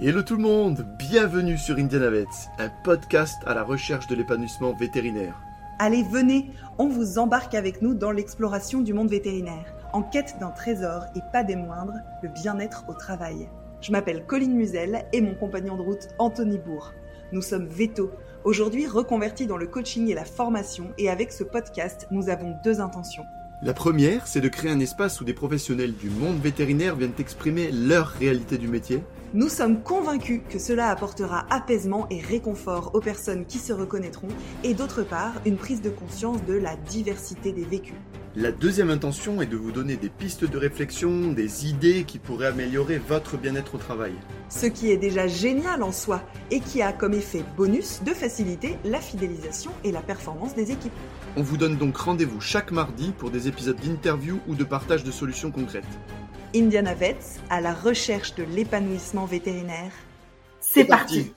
Hello tout le monde, bienvenue sur Indianavet, un podcast à la recherche de l'épanouissement vétérinaire. Allez, venez, on vous embarque avec nous dans l'exploration du monde vétérinaire, en quête d'un trésor et pas des moindres, le bien-être au travail. Je m'appelle Colline Musel et mon compagnon de route Anthony Bourg. Nous sommes Veto, aujourd'hui reconvertis dans le coaching et la formation et avec ce podcast, nous avons deux intentions. La première, c'est de créer un espace où des professionnels du monde vétérinaire viennent exprimer leur réalité du métier. Nous sommes convaincus que cela apportera apaisement et réconfort aux personnes qui se reconnaîtront et d'autre part une prise de conscience de la diversité des vécus. La deuxième intention est de vous donner des pistes de réflexion, des idées qui pourraient améliorer votre bien-être au travail. Ce qui est déjà génial en soi et qui a comme effet bonus de faciliter la fidélisation et la performance des équipes. On vous donne donc rendez-vous chaque mardi pour des épisodes d'interview ou de partage de solutions concrètes. Indiana Vets à la recherche de l'épanouissement vétérinaire. C'est parti.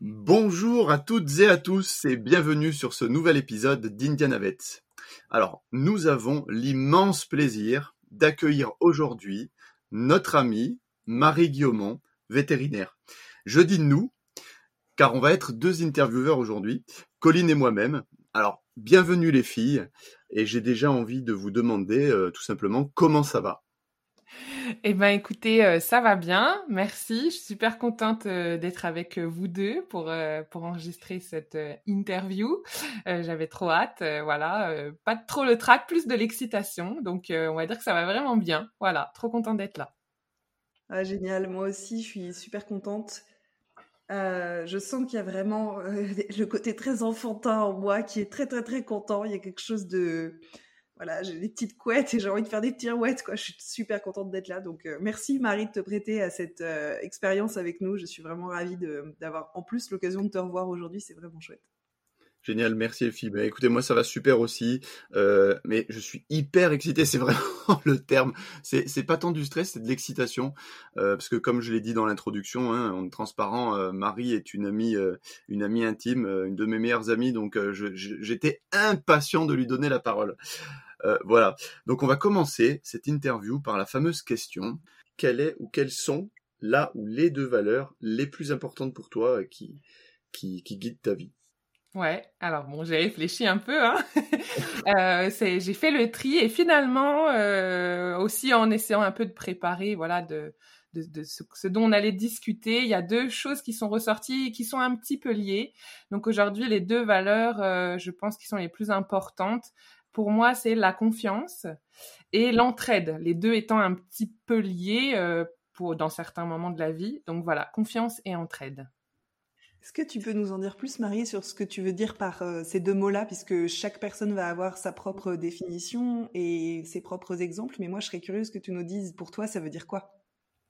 Bonjour à toutes et à tous et bienvenue sur ce nouvel épisode d'Indiana Vets. Alors, nous avons l'immense plaisir d'accueillir aujourd'hui notre amie Marie Guillaumont, vétérinaire. Je dis nous, car on va être deux intervieweurs aujourd'hui, Colline et moi-même. Alors, bienvenue les filles, et j'ai déjà envie de vous demander euh, tout simplement comment ça va. Eh ben écoutez, euh, ça va bien, merci. Je suis super contente euh, d'être avec vous deux pour pour enregistrer cette interview. J'avais trop hâte, voilà, pas trop le trac, plus de l'excitation. Donc on va dire que ça va vraiment bien. Voilà, trop contente d'être là. Ah, génial, moi aussi, je suis super contente. Euh, je sens qu'il y a vraiment euh, le côté très enfantin en moi qui est très très très content. Il y a quelque chose de voilà, j'ai des petites couettes et j'ai envie de faire des pirouettes quoi. Je suis super contente d'être là. Donc euh, merci Marie de te prêter à cette expérience avec nous. Je suis vraiment ravie d'avoir en plus l'occasion de te revoir aujourd'hui. C'est vraiment chouette. Génial, merci Elfie. Ben, écoutez, moi ça va super aussi, euh, mais je suis hyper excité, c'est vraiment le terme. C'est, pas tant du stress, c'est de l'excitation, euh, parce que comme je l'ai dit dans l'introduction, hein, en transparent, euh, Marie est une amie, une amie intime, une de mes meilleures amies, donc j'étais impatient de lui donner la parole. voilà, donc on va commencer cette interview par la fameuse question quelle est ou quelles sont là ou les deux valeurs les plus importantes pour toi qui qui, qui guident ta vie? Ouais, alors bon, j'ai réfléchi un peu. Hein. euh, j'ai fait le tri et finalement, euh, aussi en essayant un peu de préparer, voilà, de, ce, dont on allait discuter, il y a deux choses qui sont ressorties et qui sont un petit peu liées. Donc aujourd'hui, les deux valeurs, euh, je pense, qui sont les plus importantes, pour moi, c'est la confiance et l'entraide. Les deux étant un petit peu liés pour dans certains moments de la vie. Donc voilà, confiance et entraide. Est-ce que tu peux nous en dire plus, Marie, sur ce que tu veux dire par euh, ces deux mots-là, puisque chaque personne va avoir sa propre définition et ses propres exemples, mais moi je serais curieuse que tu nous dises, pour toi, ça veut dire quoi?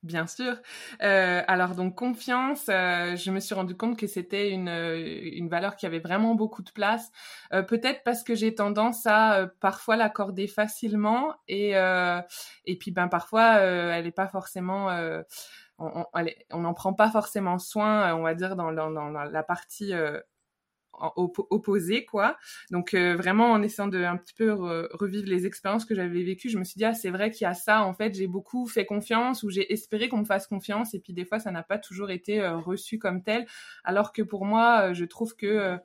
Bien sûr. Euh, alors donc confiance, euh, je me suis rendu compte que c'était une, une valeur qui avait vraiment beaucoup de place. Euh, Peut-être parce que j'ai tendance à euh, parfois l'accorder facilement et et puis ben parfois elle n'est pas forcément on n'en prend pas forcément soin, euh, on va dire, dans, la partie euh, opposé quoi. Donc euh, vraiment en essayant de un petit peu revivre les expériences que j'avais vécues je me suis dit ah c'est vrai qu'il y a ça en fait j'ai beaucoup fait confiance ou j'ai espéré qu'on me fasse confiance et puis des fois ça n'a pas toujours été reçu comme tel. Alors que pour moi je trouve que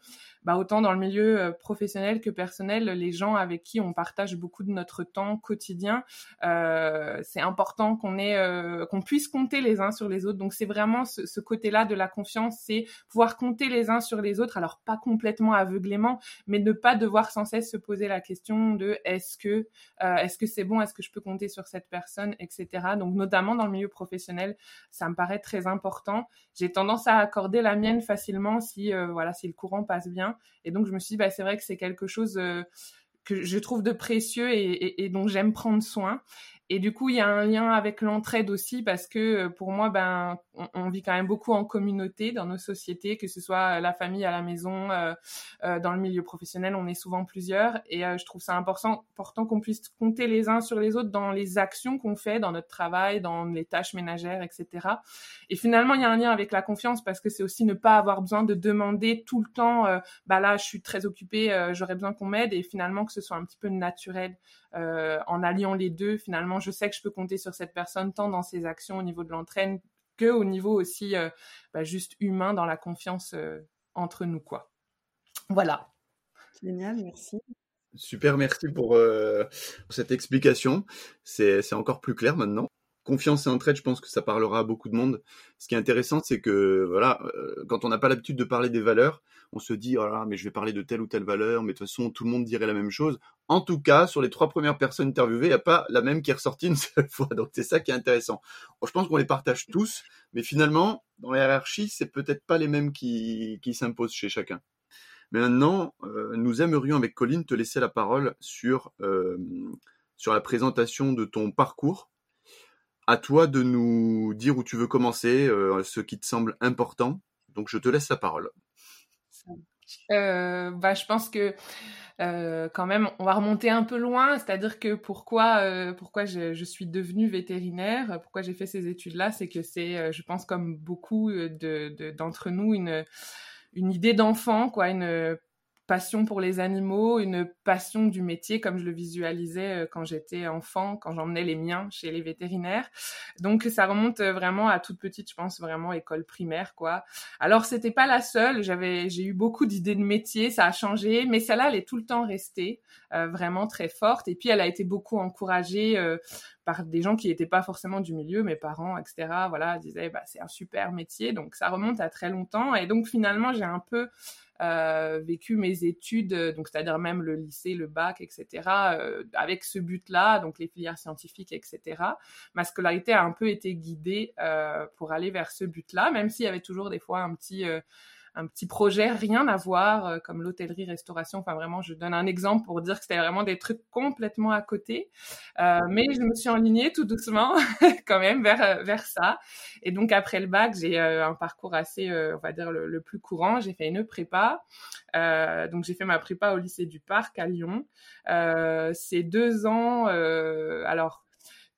bah, autant dans le milieu euh, professionnel que personnel, les gens avec qui on partage beaucoup de notre temps quotidien, euh, c'est important qu'on ait, euh, qu'on puisse compter les uns sur les autres. Donc c'est vraiment ce, ce côté-là de la confiance, c'est pouvoir compter les uns sur les autres. Alors pas complètement aveuglément, mais ne pas devoir sans cesse se poser la question de est-ce que, euh, est-ce que c'est bon, est-ce que je peux compter sur cette personne, etc. Donc notamment dans le milieu professionnel, ça me paraît très important. J'ai tendance à accorder la mienne facilement si, voilà, si le courant passe bien. Et donc, je me suis dit, bah, c'est vrai que c'est quelque chose euh, que je trouve de précieux et dont j'aime prendre soin. Et du coup, il y a un lien avec l'entraide aussi parce que euh, pour moi, ben, on, vit quand même beaucoup en communauté dans nos sociétés, que ce soit la famille à la maison, euh, euh, dans le milieu professionnel, on est souvent plusieurs. Et je trouve ça important, important qu'on puisse compter les uns sur les autres dans les actions qu'on fait, dans notre travail, dans les tâches ménagères, etc. Et finalement, il y a un lien avec la confiance parce que c'est aussi ne pas avoir besoin de demander tout le temps, bah là, je suis très occupée, j'aurais besoin qu'on m'aide, et finalement que ce soit un petit peu naturel en alliant les deux, finalement je sais que je peux compter sur cette personne tant dans ses actions au niveau de l'entraîne que au niveau aussi bah, juste humain dans la confiance entre nous, quoi. Voilà. Génial, merci. Super, merci pour, cette explication. C'est encore plus clair maintenant confiance et entraide, je pense que ça parlera à beaucoup de monde. Ce qui est intéressant, c'est que voilà, euh, quand on n'a pas l'habitude de parler des valeurs, on se dit oh mais je vais parler de telle ou telle valeur, mais de toute façon tout le monde dirait la même chose. En tout cas, sur les trois premières personnes interviewées, il n'y a pas la même qui est ressortie une seule fois. Donc c'est ça qui est intéressant. je pense qu'on les partage tous, mais finalement, dans la hiérarchie, c'est peut-être pas les mêmes qui, qui s'imposent chez chacun. Maintenant, euh, nous aimerions avec Colline te laisser la parole sur euh, sur la présentation de ton parcours à toi de nous dire où tu veux commencer, euh, ce qui te semble important. Donc je te laisse la parole. Euh, bah, je pense que euh, quand même, on va remonter un peu loin, c'est-à-dire que pourquoi, pourquoi je, suis devenue vétérinaire, pourquoi j'ai fait ces études-là, c'est que c'est, je pense, comme beaucoup de, d'entre nous, une, une idée d'enfant, quoi, une passion pour les animaux, une passion du métier comme je le visualisais euh, quand j'étais enfant, quand j'emmenais les miens chez les vétérinaires. Donc ça remonte euh, vraiment à toute petite, je pense vraiment école primaire quoi. Alors c'était pas la seule, j'avais j'ai eu beaucoup d'idées de métier, ça a changé, mais celle-là elle est tout le temps restée euh, vraiment très forte et puis elle a été beaucoup encouragée par des gens qui n'étaient pas forcément du milieu, mes parents, etc. Voilà, disaient bah c'est un super métier, donc ça remonte à très longtemps et donc finalement j'ai un peu euh, vécu mes études, euh, donc c'est-à-dire même le lycée, le bac, etc., euh, avec ce but-là, donc les filières scientifiques, etc. Ma scolarité a un peu été guidée pour aller vers ce but-là, même s'il y avait toujours des fois un petit un petit projet, rien à voir, euh, comme l'hôtellerie, restauration. Enfin, vraiment, je donne un exemple pour dire que c'était vraiment des trucs complètement à côté. Euh, mais je me suis enlignée tout doucement, quand même, vers, euh, vers ça. Et donc, après le bac, j'ai un parcours assez, on va dire, le, plus courant. J'ai fait une prépa. donc, j'ai fait ma prépa au lycée du Parc à Lyon. c'est deux ans, alors,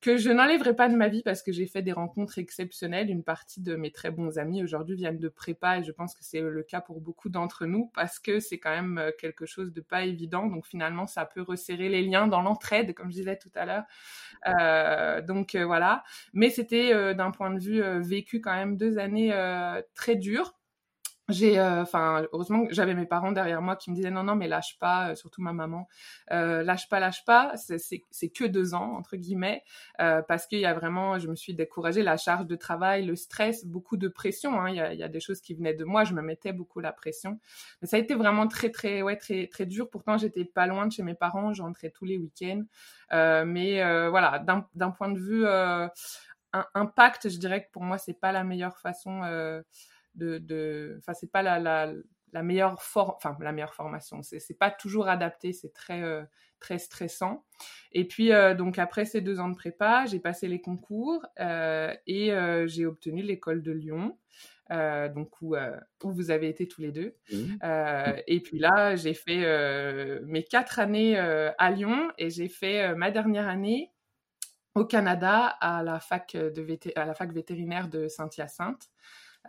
que je n'enlèverai pas de ma vie parce que j'ai fait des rencontres exceptionnelles. Une partie de mes très bons amis aujourd'hui viennent de prépa et je pense que c'est le cas pour beaucoup d'entre nous parce que c'est quand même euh, quelque chose de pas évident. Donc finalement, ça peut resserrer les liens dans l'entraide, comme je disais tout à l'heure. Euh, donc euh, voilà. Mais c'était d'un point de vue vécu quand même deux années très dures j'ai euh, enfin heureusement que j'avais mes parents derrière moi qui me disaient non non mais lâche pas euh, surtout ma maman. Euh, lâche pas lâche pas c'est que deux ans entre guillemets euh, parce qu'il y a vraiment je me suis découragée la charge de travail le stress beaucoup de pression hein. il, y a, y a des choses qui venaient de moi je me mettais beaucoup la pression. Ça a été vraiment très très ouais très très dur. Pourtant j'étais pas loin de chez mes parents j'entrais tous les week-ends. Mais voilà d'un point de vue impact je dirais que pour moi c'est pas la meilleure façon de, enfin c'est pas la, la, la meilleure enfin la meilleure formation, c'est c'est pas toujours adapté, c'est très euh, très stressant. Et puis euh, donc après ces deux ans de prépa, j'ai passé les concours euh, et j'ai obtenu l'école de Lyon. donc où, où, vous avez été tous les deux. et puis là, j'ai fait mes quatre années à Lyon et j'ai fait ma dernière année au Canada à la fac de à la fac vétérinaire de Saint-Hyacinthe.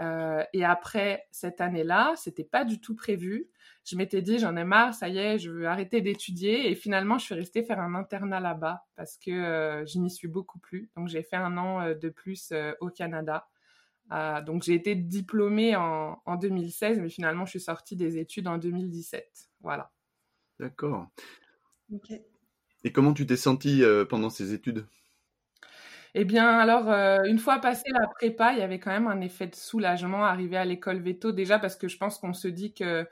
Euh, et après cette année-là, c'était pas du tout prévu. Je m'étais dit, j'en ai marre, ça y est, je veux arrêter d'étudier. Et finalement, je suis restée faire un internat là-bas parce que euh, je n'y suis beaucoup plus. Donc, j'ai fait un an euh, de plus au Canada. donc, j'ai été diplômée en, en, 2016, mais finalement, je suis sortie des études en 2017. Voilà. D'accord. Et comment tu t'es sentie pendant ces études? Eh bien, alors, euh, une fois passé la prépa, il y avait quand même un effet de soulagement arrivé à l'école veto, déjà parce que je pense qu'on se dit que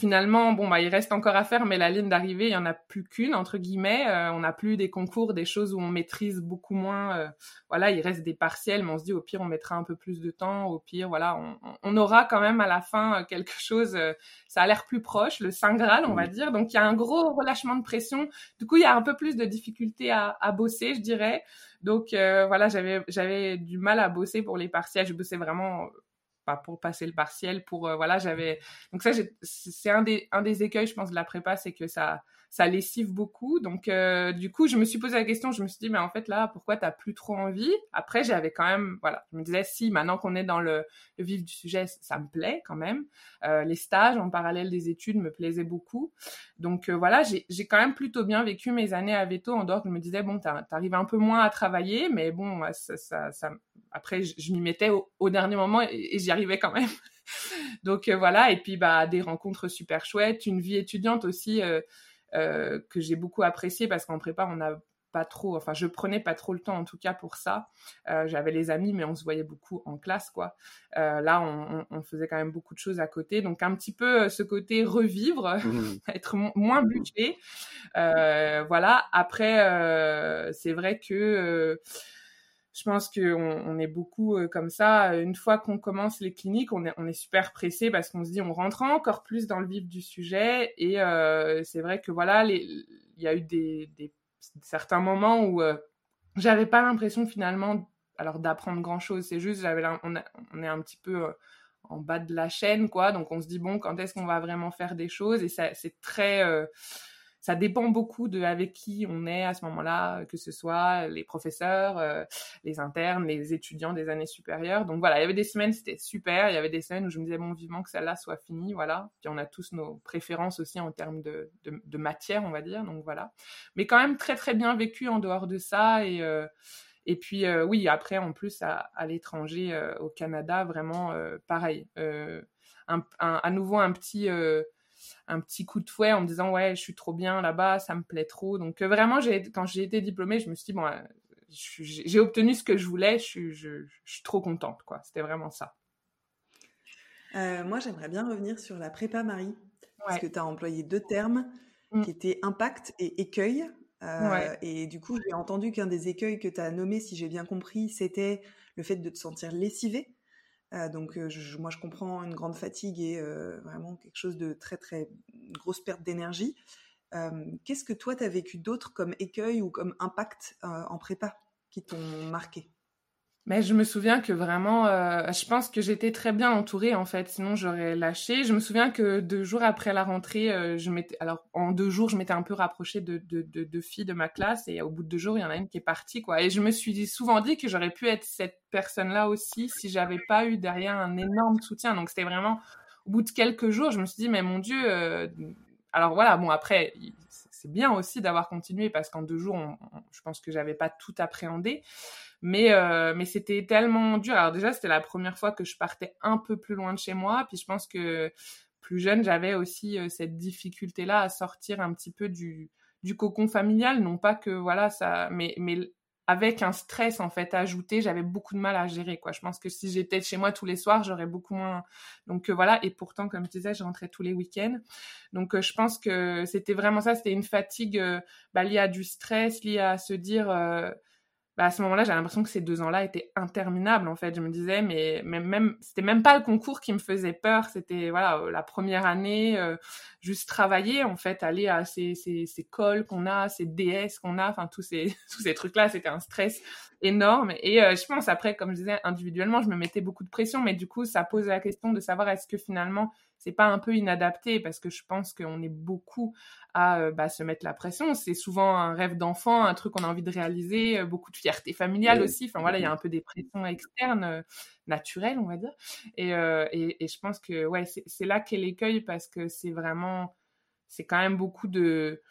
finalement, bon, bah, il reste encore à faire, mais la ligne d'arrivée, il y en a plus qu'une, entre guillemets. Euh, on n'a plus des concours, des choses où on maîtrise beaucoup moins. Euh, voilà, il reste des partiels, mais on se dit, au pire, on mettra un peu plus de temps. Au pire, voilà, on, aura quand même à la fin quelque chose, ça a l'air plus proche, le Saint Graal, on va dire. Donc, il y a un gros relâchement de pression. Du coup, il y a un peu plus de difficulté à, à bosser, je dirais. Donc, voilà, j'avais, j'avais du mal à bosser pour les partiels. Je bossais vraiment pour passer le partiel, pour voilà, j'avais donc ça c'est un des un des écueils, je pense, de la prépa, c'est que ça ça lessive beaucoup. Donc, euh, du coup, je me suis posé la question, je me suis dit, mais en fait, là, pourquoi t'as plus trop envie? Après, j'avais quand même, voilà, je me disais, si, maintenant qu'on est dans le, vif du sujet, ça me plaît quand même. Euh, les stages en parallèle des études me plaisaient beaucoup. Donc, euh, voilà, j'ai quand même plutôt bien vécu mes années à Veto, en dehors je me disais, bon, t'arrives un peu moins à travailler, mais bon, ça, ça, ça après, je, m'y mettais au, dernier moment et, j'y arrivais quand même. Donc, voilà, et puis, bah, des rencontres super chouettes, une vie étudiante aussi euh, que j'ai beaucoup apprécié parce qu'en prépa, on n'a pas trop, enfin je prenais pas trop le temps en tout cas pour ça. Euh, j'avais les amis, mais on se voyait beaucoup en classe, quoi. Euh, là, on, on, faisait quand même beaucoup de choses à côté, donc un petit peu ce côté revivre, mmh. être moins budget. voilà. Après, c'est vrai que je pense qu'on on est beaucoup euh, comme ça. Une fois qu'on commence les cliniques, on est, super pressé parce qu'on se dit on rentre encore plus dans le vif du sujet. Et euh, c'est vrai que voilà, il y a eu des, certains moments où euh, j'avais pas l'impression finalement alors d'apprendre grand chose. C'est juste j'avais on, est un petit peu en bas de la chaîne quoi. Donc on se dit bon quand est-ce qu'on va vraiment faire des choses? Et c'est très ça dépend beaucoup de avec qui on est à ce moment-là, que ce soit les professeurs, euh, les internes, les étudiants des années supérieures. Donc voilà, il y avait des semaines c'était super, il y avait des semaines où je me disais bon vivement que celle-là soit finie, voilà. Puis on a tous nos préférences aussi en termes de, de, matière, on va dire. Donc voilà, mais quand même très très bien vécu en dehors de ça et euh, et puis euh, oui, après en plus à, à l'étranger, au Canada, vraiment pareil. Un, un, à nouveau un petit un petit coup de fouet en me disant ouais je suis trop bien là-bas ça me plaît trop. Donc euh, vraiment j'ai quand j'ai été diplômée je me suis dit bon euh, j'ai obtenu ce que je voulais je, je, suis trop contente quoi. C'était vraiment ça. Euh, moi j'aimerais bien revenir sur la prépa Marie parce que tu as employé deux termes mmh. qui étaient impact et écueil. Et du coup j'ai entendu qu'un des écueils que tu as nommé si j'ai bien compris c'était le fait de te sentir lessivé euh, donc moi je comprends une grande fatigue et vraiment quelque chose de très très grosse perte d'énergie. Qu'est-ce que toi tu as vécu d'autre comme écueil ou comme impact en prépa qui t'ont marqué? Mais je me souviens que vraiment, euh, je pense que j'étais très bien entourée en fait, sinon j'aurais lâché. Je me souviens que deux jours après la rentrée, euh, je m'étais, alors en deux jours, je m'étais un peu rapprochée de, de, de, de, filles de ma classe et au bout de deux jours, il y en a une qui est partie quoi. Et je me suis souvent dit que j'aurais pu être cette personne-là aussi si j'avais pas eu derrière un énorme soutien. Donc c'était vraiment au bout de quelques jours, je me suis dit mais mon Dieu. Euh... Alors voilà, bon après, c'est bien aussi d'avoir continué parce qu'en deux jours, je pense que j'avais pas tout appréhendé. Mais, euh, mais c'était tellement dur. Alors déjà, c'était la première fois que je partais un peu plus loin de chez moi. Puis je pense que plus jeune, j'avais aussi euh, cette difficulté-là à sortir un petit peu du, du cocon familial. Non pas que, voilà, ça... Mais, mais avec un stress, en fait, ajouté, j'avais beaucoup de mal à gérer, quoi. Je pense que si j'étais chez moi tous les soirs, j'aurais beaucoup moins... Donc euh, voilà. Et pourtant, comme je disais, je rentrais tous les week-ends. Donc je pense que c'était vraiment ça. C'était une fatigue bah, liée à du stress, liée à se dire bah, à ce moment-là, j'ai l'impression que ces deux ans-là étaient interminables. En fait, je me disais, mais, mais même, c'était même pas le concours qui me faisait peur. C'était voilà euh, la première année, euh, juste travailler en fait, aller à ces, ces, ces cols qu'on a, ces DS qu'on a, enfin tous ces tous ces trucs-là, c'était un stress énorme. Et euh, je pense après, comme je disais, individuellement, je me mettais beaucoup de pression, mais du coup, ça pose la question de savoir est-ce que finalement c'est pas un peu inadapté parce que je pense qu'on est beaucoup à euh, bah, se mettre la pression. C'est souvent un rêve d'enfant, un truc qu'on a envie de réaliser, euh, beaucoup de fierté familiale aussi. Enfin voilà, il y a un peu des pressions externes, euh, naturelles, on va dire. Et, et, et je pense que ouais, c'est là qu'est l'écueil parce que c'est vraiment, c'est quand même beaucoup de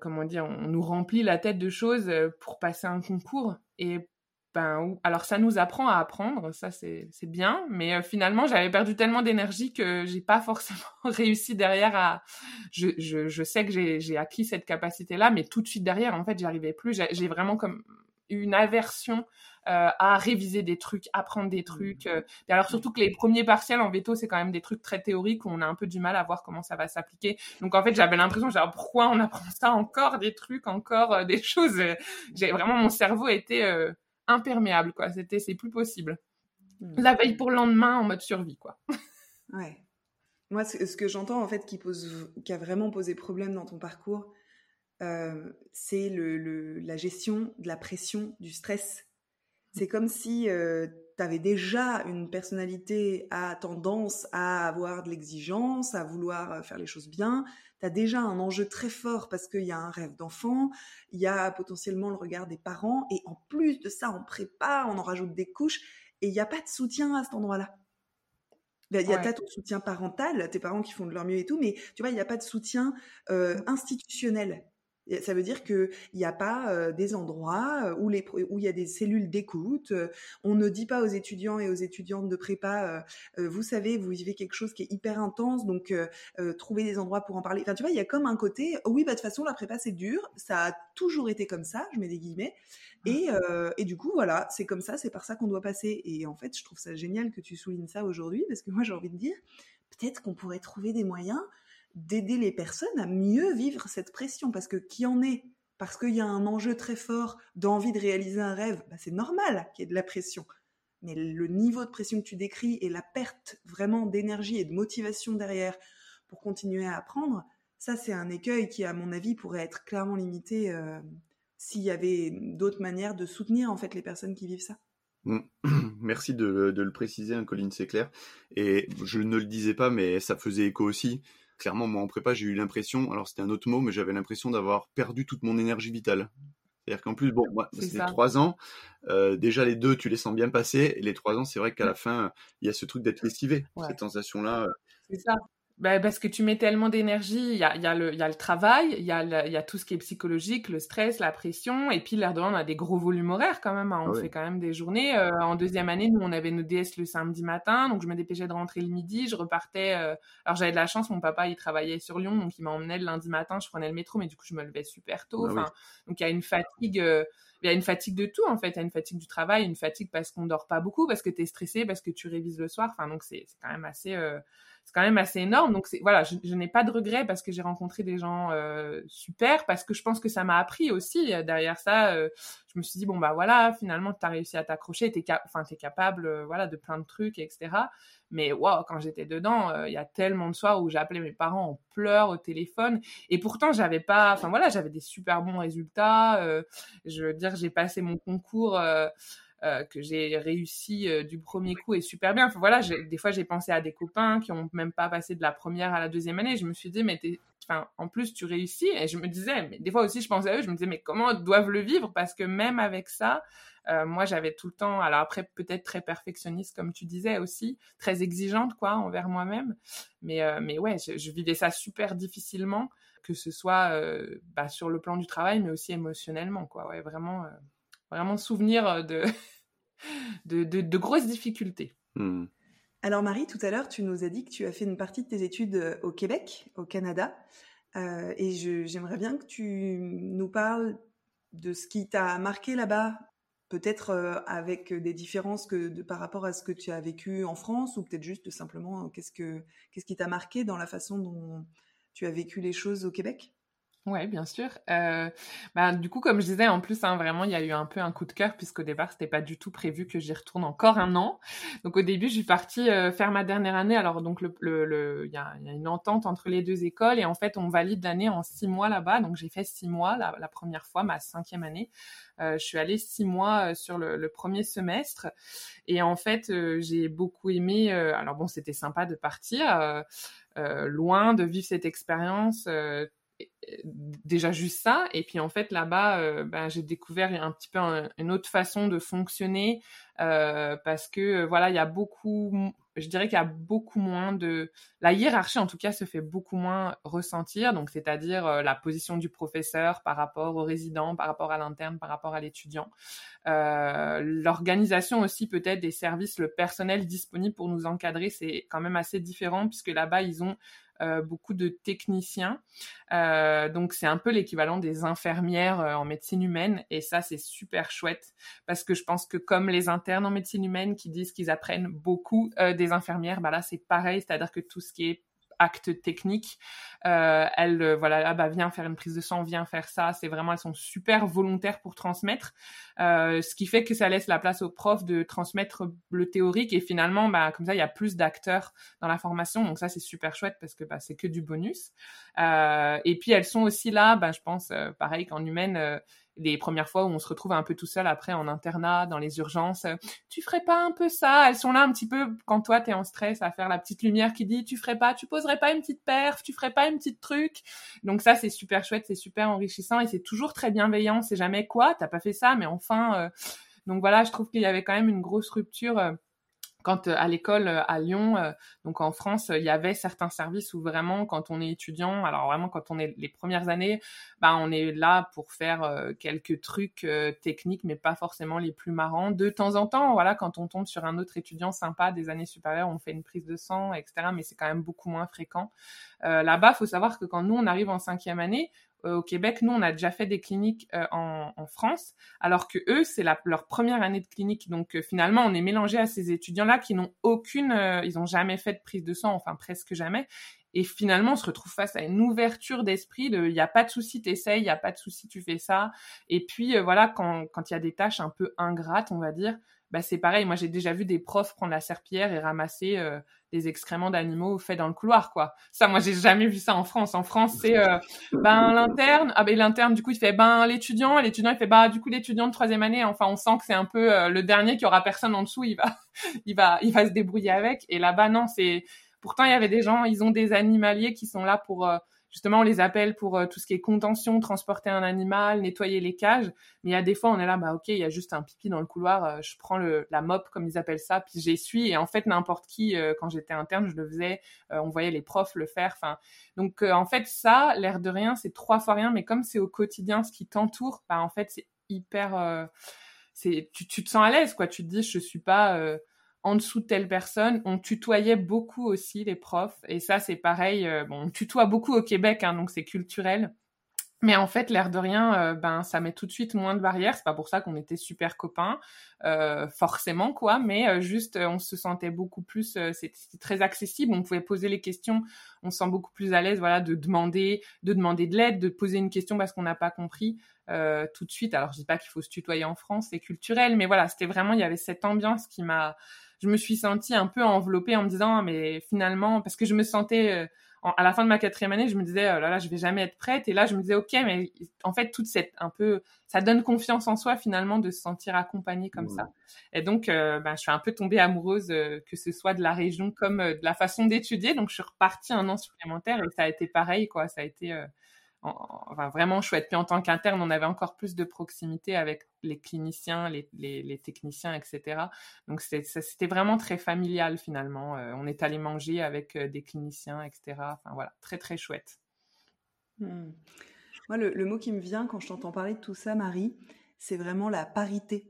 comment dire, on nous remplit la tête de choses pour passer un concours et ben, alors ça nous apprend à apprendre, ça c'est bien, mais euh, finalement j'avais perdu tellement d'énergie que j'ai pas forcément réussi derrière à. Je, je, je sais que j'ai acquis cette capacité-là, mais tout de suite derrière, en fait, j'y arrivais plus. J'ai vraiment comme une aversion euh, à réviser des trucs, apprendre des trucs. Euh. Et alors surtout que les premiers partiels en veto, c'est quand même des trucs très théoriques où on a un peu du mal à voir comment ça va s'appliquer. Donc en fait, j'avais l'impression, genre pourquoi on apprend ça encore des trucs, encore des choses. J'ai vraiment mon cerveau était imperméable, quoi. C'était, c'est plus possible. Hmm. La veille pour le lendemain en mode survie, quoi. ouais. Moi, ce, que j'entends, en fait, qui, pose, qui a vraiment posé problème dans ton parcours, euh, c'est le, la gestion de la pression, du stress. C'est comme si tu avais déjà une personnalité à tendance à avoir de l'exigence, à vouloir faire les choses bien. Tu as déjà un enjeu très fort parce qu'il y a un rêve d'enfant, il y a potentiellement le regard des parents, et en plus de ça, on prépare, on en rajoute des couches, et il n'y a pas de soutien à cet endroit-là. Il y a peut-être un soutien parental, tes parents qui font de leur mieux et tout, mais tu vois, il n'y a pas de soutien institutionnel. Ça veut dire qu'il n'y a pas des endroits où, les, où il y a des cellules d'écoute. on ne dit pas aux étudiants et aux étudiantes de prépa, vous savez, vous vivez quelque chose qui est hyper intense, donc trouvez des endroits pour en parler. Enfin, tu vois, il y a comme un côté, oui, bah, de toute façon, la prépa, c'est dur. Ça a toujours été comme ça, je mets des guillemets. Et, et du coup, voilà, c'est comme ça, c'est par ça qu'on doit passer. Et en fait, je trouve ça génial que tu soulignes ça aujourd'hui, parce que moi, j'ai envie de dire, peut-être qu'on pourrait trouver des moyens d'aider les personnes à mieux vivre cette pression. Parce que qui en est? Parce qu'il y a un enjeu très fort d'envie de réaliser un rêve, bah, c'est normal qu'il y ait de la pression. Mais le niveau de pression que tu décris et la perte vraiment d'énergie et de motivation derrière pour continuer à apprendre, ça c'est un écueil qui, à mon avis, pourrait être clairement limité euh, s'il y avait d'autres manières de soutenir en fait les personnes qui vivent ça. Mmh. Merci de, le préciser, hein, Colline, c'est clair. Et je ne le disais pas, mais ça faisait écho aussi clairement, moi en prépa, j'ai eu l'impression, alors c'était un autre mot, mais j'avais l'impression d'avoir perdu toute mon énergie vitale. C'est-à-dire qu'en plus, bon, moi, c'était trois ans. Euh, déjà, les deux, tu les sens bien passer. Et les trois ans, c'est vrai qu'à la fin, il y a ce truc d'être lessivé. Cette sensation-là. Euh. C'est ça. Bah, parce que tu mets tellement d'énergie, il y a, y, a le, y a le travail, il y, a y a tout ce qui est psychologique, le stress, la pression, et puis l'air de on a des gros volumes horaires quand même, hein. on ah fait quand même des journées. Euh, en deuxième année, nous, on avait nos DS le samedi matin, donc je me dépêchais de rentrer le midi, je repartais. Euh, alors j'avais de la chance, mon papa, il travaillait sur Lyon, donc il m'emmenait le lundi matin, je prenais le métro, mais du coup, je me levais super tôt. Ah enfin, Donc il y a une fatigue... Euh, il y a une fatigue de tout en fait, il y a une fatigue du travail, une fatigue parce qu'on dort pas beaucoup, parce que tu es stressé, parce que tu révises le soir. Enfin donc c'est quand même assez c'est quand même assez énorme. Donc voilà, je, n'ai pas de regrets parce que j'ai rencontré des gens euh, super, parce que je pense que ça m'a appris aussi. Euh, derrière ça, euh, je me suis dit bon bah voilà, finalement tu as réussi à t'accrocher, t'es enfin es capable voilà de plein de trucs etc. Mais waouh, quand j'étais dedans, il y a tellement de soirs où j'appelais mes parents en pleurs au téléphone et pourtant j'avais pas, enfin voilà, j'avais des super bons résultats. je veux dire, j'ai passé mon concours. Euh, que j'ai réussi euh, du premier coup et super bien. Enfin, voilà, des fois j'ai pensé à des copains qui ont même pas passé de la première à la deuxième année. Je me suis dit, mais en plus tu réussis. Et je me disais, mais des fois aussi je pensais à eux, je me disais, mais comment doivent le vivre? Parce que même avec ça, euh, moi j'avais tout le temps, alors après peut-être très perfectionniste comme tu disais aussi, très exigeante quoi envers moi-même. Mais, mais ouais, je, vivais ça super difficilement, que ce soit bah, sur le plan du travail, mais aussi émotionnellement quoi. Vraiment vraiment souvenir euh, de, de, grosses difficultés. Hmm. Alors Marie, tout à l'heure, tu nous as dit que tu as fait une partie de tes études euh, au Québec, au Canada. Euh, et j'aimerais bien que tu nous parles de ce qui t'a marqué là-bas, peut-être avec des différences que de, par rapport à ce que tu as vécu en France, ou peut-être juste simplement qu'est-ce, que, qu'est-ce qui t'a marqué dans la façon dont tu as vécu les choses au Québec? Ouais, bien sûr. Euh, bah, du coup, comme je disais, en plus, hein, vraiment, il y a eu un peu un coup de cœur puisqu'au départ, c'était pas du tout prévu que j'y retourne encore un an. Donc, au début, je suis partie euh, faire ma dernière année. Alors, donc, le, le, il y, a, y, a, une entente entre les deux écoles et en fait, on valide l'année en six mois là-bas. Donc, j'ai fait six mois la, la, première fois, ma cinquième année. Euh, je suis allée six mois euh, sur le, le, premier semestre et en fait, euh, j'ai beaucoup aimé. alors bon, c'était sympa de partir. loin de vivre cette expérience déjà juste ça. Et puis en fait là-bas, euh, ben, j'ai découvert un petit peu une autre façon de fonctionner euh, parce que euh, voilà, il y a beaucoup, je dirais qu'il y a beaucoup moins de, la hiérarchie en tout cas se fait beaucoup moins ressentir. Donc c'est-à-dire la position du professeur par rapport au résident, par rapport à l'interne, par rapport à l'étudiant. L'organisation aussi peut-être des services, le personnel disponible pour nous encadrer, c'est quand même assez différent puisque là-bas ils ont beaucoup de techniciens. Euh, donc c'est un peu l'équivalent des infirmières euh, en médecine humaine et ça c'est super chouette parce que je pense que comme les internes en médecine humaine qui disent qu'ils apprennent beaucoup des infirmières, bah là c'est pareil, c'est-à-dire que tout ce qui est acte technique. Euh, elle, euh, voilà, ah bah viens faire une prise de sang, viens faire ça. C'est vraiment, elles sont super volontaires pour transmettre, euh, ce qui fait que ça laisse la place aux profs de transmettre le théorique et finalement, bah comme ça, il y a plus d'acteurs dans la formation. Donc ça, c'est super chouette parce que bah, c'est que du bonus. et puis elles sont aussi là, bah, je pense, pareil qu'en humaine des premières fois où on se retrouve un peu tout seul après en internat, dans les urgences. Tu ferais pas un peu ça? Elles sont là un petit peu quand toi t'es en stress à faire la petite lumière qui dit tu ferais pas, tu poserais pas une petite perf, tu ferais pas une petite truc. Donc ça c'est super chouette, c'est super enrichissant et c'est toujours très bienveillant. C'est jamais quoi, t'as pas fait ça, mais enfin. Euh, donc voilà, je trouve qu'il y avait quand même une grosse rupture. Quand euh, à l'école euh, à Lyon, euh, donc en France, il y avait certains services où vraiment, quand on est étudiant, alors vraiment quand on est les premières années, bah on est là pour faire quelques trucs techniques, mais pas forcément les plus marrants. De temps en temps, voilà, quand on tombe sur un autre étudiant sympa des années supérieures, on fait une prise de sang, etc. Mais c'est quand même beaucoup moins fréquent. Là-bas, faut savoir que quand nous on arrive en cinquième année, au Québec, nous, on a déjà fait des cliniques euh, en, France, alors que eux, c'est leur première année de clinique. Donc, euh, finalement, on est mélangé à ces étudiants-là qui n'ont aucune, ils n'ont jamais fait de prise de sang, enfin presque jamais. Et finalement, on se retrouve face à une ouverture d'esprit de, il n'y a pas de souci, t'essayes, il n'y a pas de souci, tu fais ça. Et puis, voilà, quand il y a des tâches un peu ingrates, on va dire, bah c'est pareil. Moi, j'ai déjà vu des profs prendre la serpillière et ramasser euh, des excréments d'animaux faits dans le couloir, quoi. Ça, moi, j'ai jamais vu ça en France. En France, c'est euh, ben l'interne. Ah ben l'interne, du coup, il fait ben l'étudiant. L'étudiant, il fait bah du coup l'étudiant de troisième année. Enfin, on sent que c'est un peu euh, le dernier qui aura personne en dessous. Il va, il va, il va se débrouiller avec. Et là-bas, non, c'est. Pourtant, il y avait des gens. Ils ont des animaliers qui sont là pour justement, on les appelle pour euh, tout ce qui est contention, transporter un animal, nettoyer les cages. Mais il y a des fois, on est là, bah ok, il y a juste un pipi dans le couloir, euh, je prends le, la mop, comme ils appellent ça, puis j'essuie. Et en fait, n'importe qui, euh, quand j'étais interne, je le faisais. on voyait les profs le faire. Enfin, donc en fait, ça, l'air de rien, c'est trois fois rien. Mais comme c'est au quotidien ce qui t'entoure, bah en fait, c'est hyper. c'est tu, tu te sens à l'aise, quoi. Tu te dis, je suis pas en dessous de telle personne. On tutoyait beaucoup aussi les profs. Et ça, c'est pareil. Euh, bon, on tutoie beaucoup au Québec, hein, donc c'est culturel. Mais en fait, l'air de rien, euh, ben ça met tout de suite moins de barrières. C'est pas pour ça qu'on était super copains, euh, forcément quoi. Mais juste, on se sentait beaucoup plus. C'était très accessible. On pouvait poser les questions. On se sent beaucoup plus à l'aise, voilà, de demander, de demander de l'aide, de poser une question parce qu'on n'a pas compris tout de suite. Alors je dis pas qu'il faut se tutoyer en France, c'est culturel, mais voilà, c'était vraiment il y avait cette ambiance qui m'a je me suis sentie un peu enveloppée en me disant, ah, mais finalement, parce que je me sentais, euh, à la fin de ma quatrième année, je me disais, oh là là, je vais jamais être prête. Et là, je me disais, ok, mais en fait, toute cette, un peu, ça donne confiance en soi finalement de se sentir accompagnée comme ça. Et donc, euh, ben, je suis un peu tombée amoureuse, euh, que ce soit de la région comme de la façon d'étudier. Donc, je suis repartie un an supplémentaire et ça a été pareil, quoi. Ça a été enfin, vraiment chouette. Puis en tant qu'interne, on avait encore plus de proximité avec les cliniciens, les, les, techniciens, etc. Donc c'était vraiment très familial finalement. Euh, on est allé manger avec euh, des cliniciens, etc. Enfin voilà, très très chouette. Hmm. Moi, le, le, mot qui me vient quand je t'entends parler de tout ça, Marie, c'est vraiment la parité.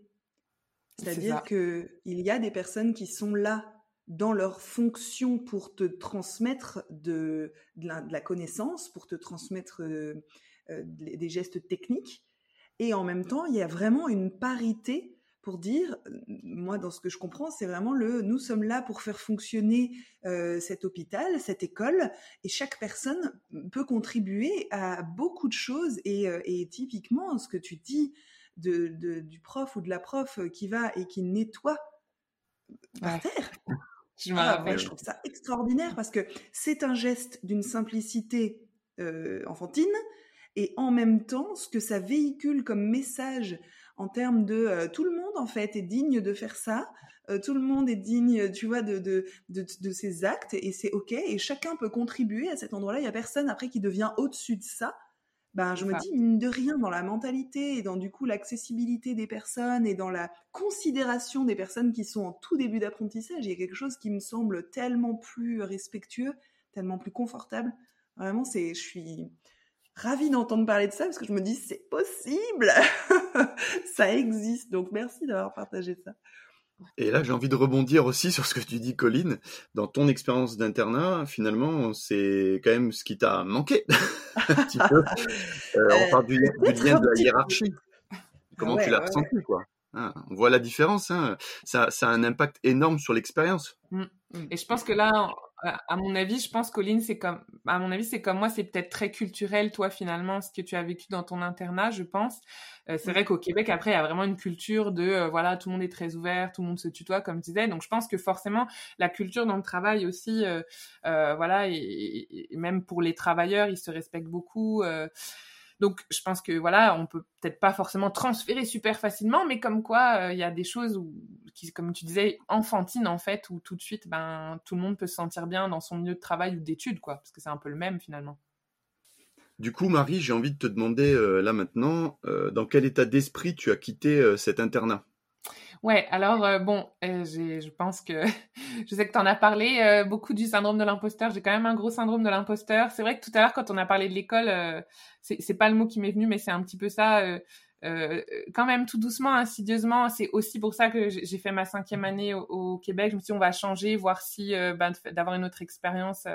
C'est-à-dire qu'il y a des personnes qui sont là dans leur fonction pour te transmettre de, la, connaissance, pour te transmettre euh, euh, des gestes techniques. Et en même temps, il y a vraiment une parité pour dire, moi dans ce que je comprends, c'est vraiment le nous sommes là pour faire fonctionner euh, cet hôpital, cette école, et chaque personne peut contribuer à beaucoup de choses. Et, typiquement, ce que tu dis de, du prof ou de la prof qui va et qui nettoie par terre, je, ah, je trouve ça extraordinaire parce que c'est un geste d'une simplicité euh, enfantine et en même temps, ce que ça véhicule comme message en termes de euh, tout le monde en fait est digne de faire ça, euh, tout le monde est digne, tu vois, de, de, de, de ses actes et c'est ok et chacun peut contribuer à cet endroit-là. Il y a personne après qui devient au-dessus de ça ben, je me dis, mine de rien, dans la mentalité et dans du coup l'accessibilité des personnes et dans la considération des personnes qui sont en tout début d'apprentissage, il y a quelque chose qui me semble tellement plus respectueux, tellement plus confortable. Vraiment, c'est, je suis ravie d'entendre parler de ça parce que je me dis, c'est possible, ça existe. Donc merci d'avoir partagé ça. Et là, j'ai envie de rebondir aussi sur ce que tu dis, Colline. Dans ton expérience d'internat, finalement, c'est quand même ce qui t'a manqué. un petit peu. Euh, on parle du, lien de la hiérarchie. Comment tu l'as ressenti, quoi? Ah, On voit la différence. Hein. Ça, ça, a un impact énorme sur l'expérience. Mmh. Et je pense que là, à mon avis, je pense Colline, c'est comme, à mon avis, c'est comme moi, c'est peut-être très culturel, toi, finalement, ce que tu as vécu dans ton internat, je pense. Euh, c'est vrai qu'au Québec, après, il y a vraiment une culture de, euh, voilà, tout le monde est très ouvert, tout le monde se tutoie, comme tu disais. Donc, je pense que forcément, la culture dans le travail aussi, euh, voilà, et, même pour les travailleurs, ils se respectent beaucoup. Donc, je pense que voilà, on peut peut-être pas forcément transférer super facilement, mais comme quoi, il y a des choses qui, comme tu disais, enfantines en fait, où tout de suite, ben, tout le monde peut se sentir bien dans son milieu de travail ou d'études, quoi, parce que c'est un peu le même finalement. Du coup, Marie, j'ai envie de te demander là maintenant, dans quel état d'esprit tu as quitté cet internat? Ouais, alors euh, bon, euh, je pense que je sais que tu en as parlé euh, beaucoup du syndrome de l'imposteur. J'ai quand même un gros syndrome de l'imposteur. C'est vrai que tout à l'heure, quand on a parlé de l'école, c'est pas le mot qui m'est venu, mais c'est un petit peu ça. quand même tout doucement, insidieusement. C'est aussi pour ça que j'ai fait ma cinquième année au, Québec. Je me suis dit, on va changer, voir si ben, d'avoir une autre expérience.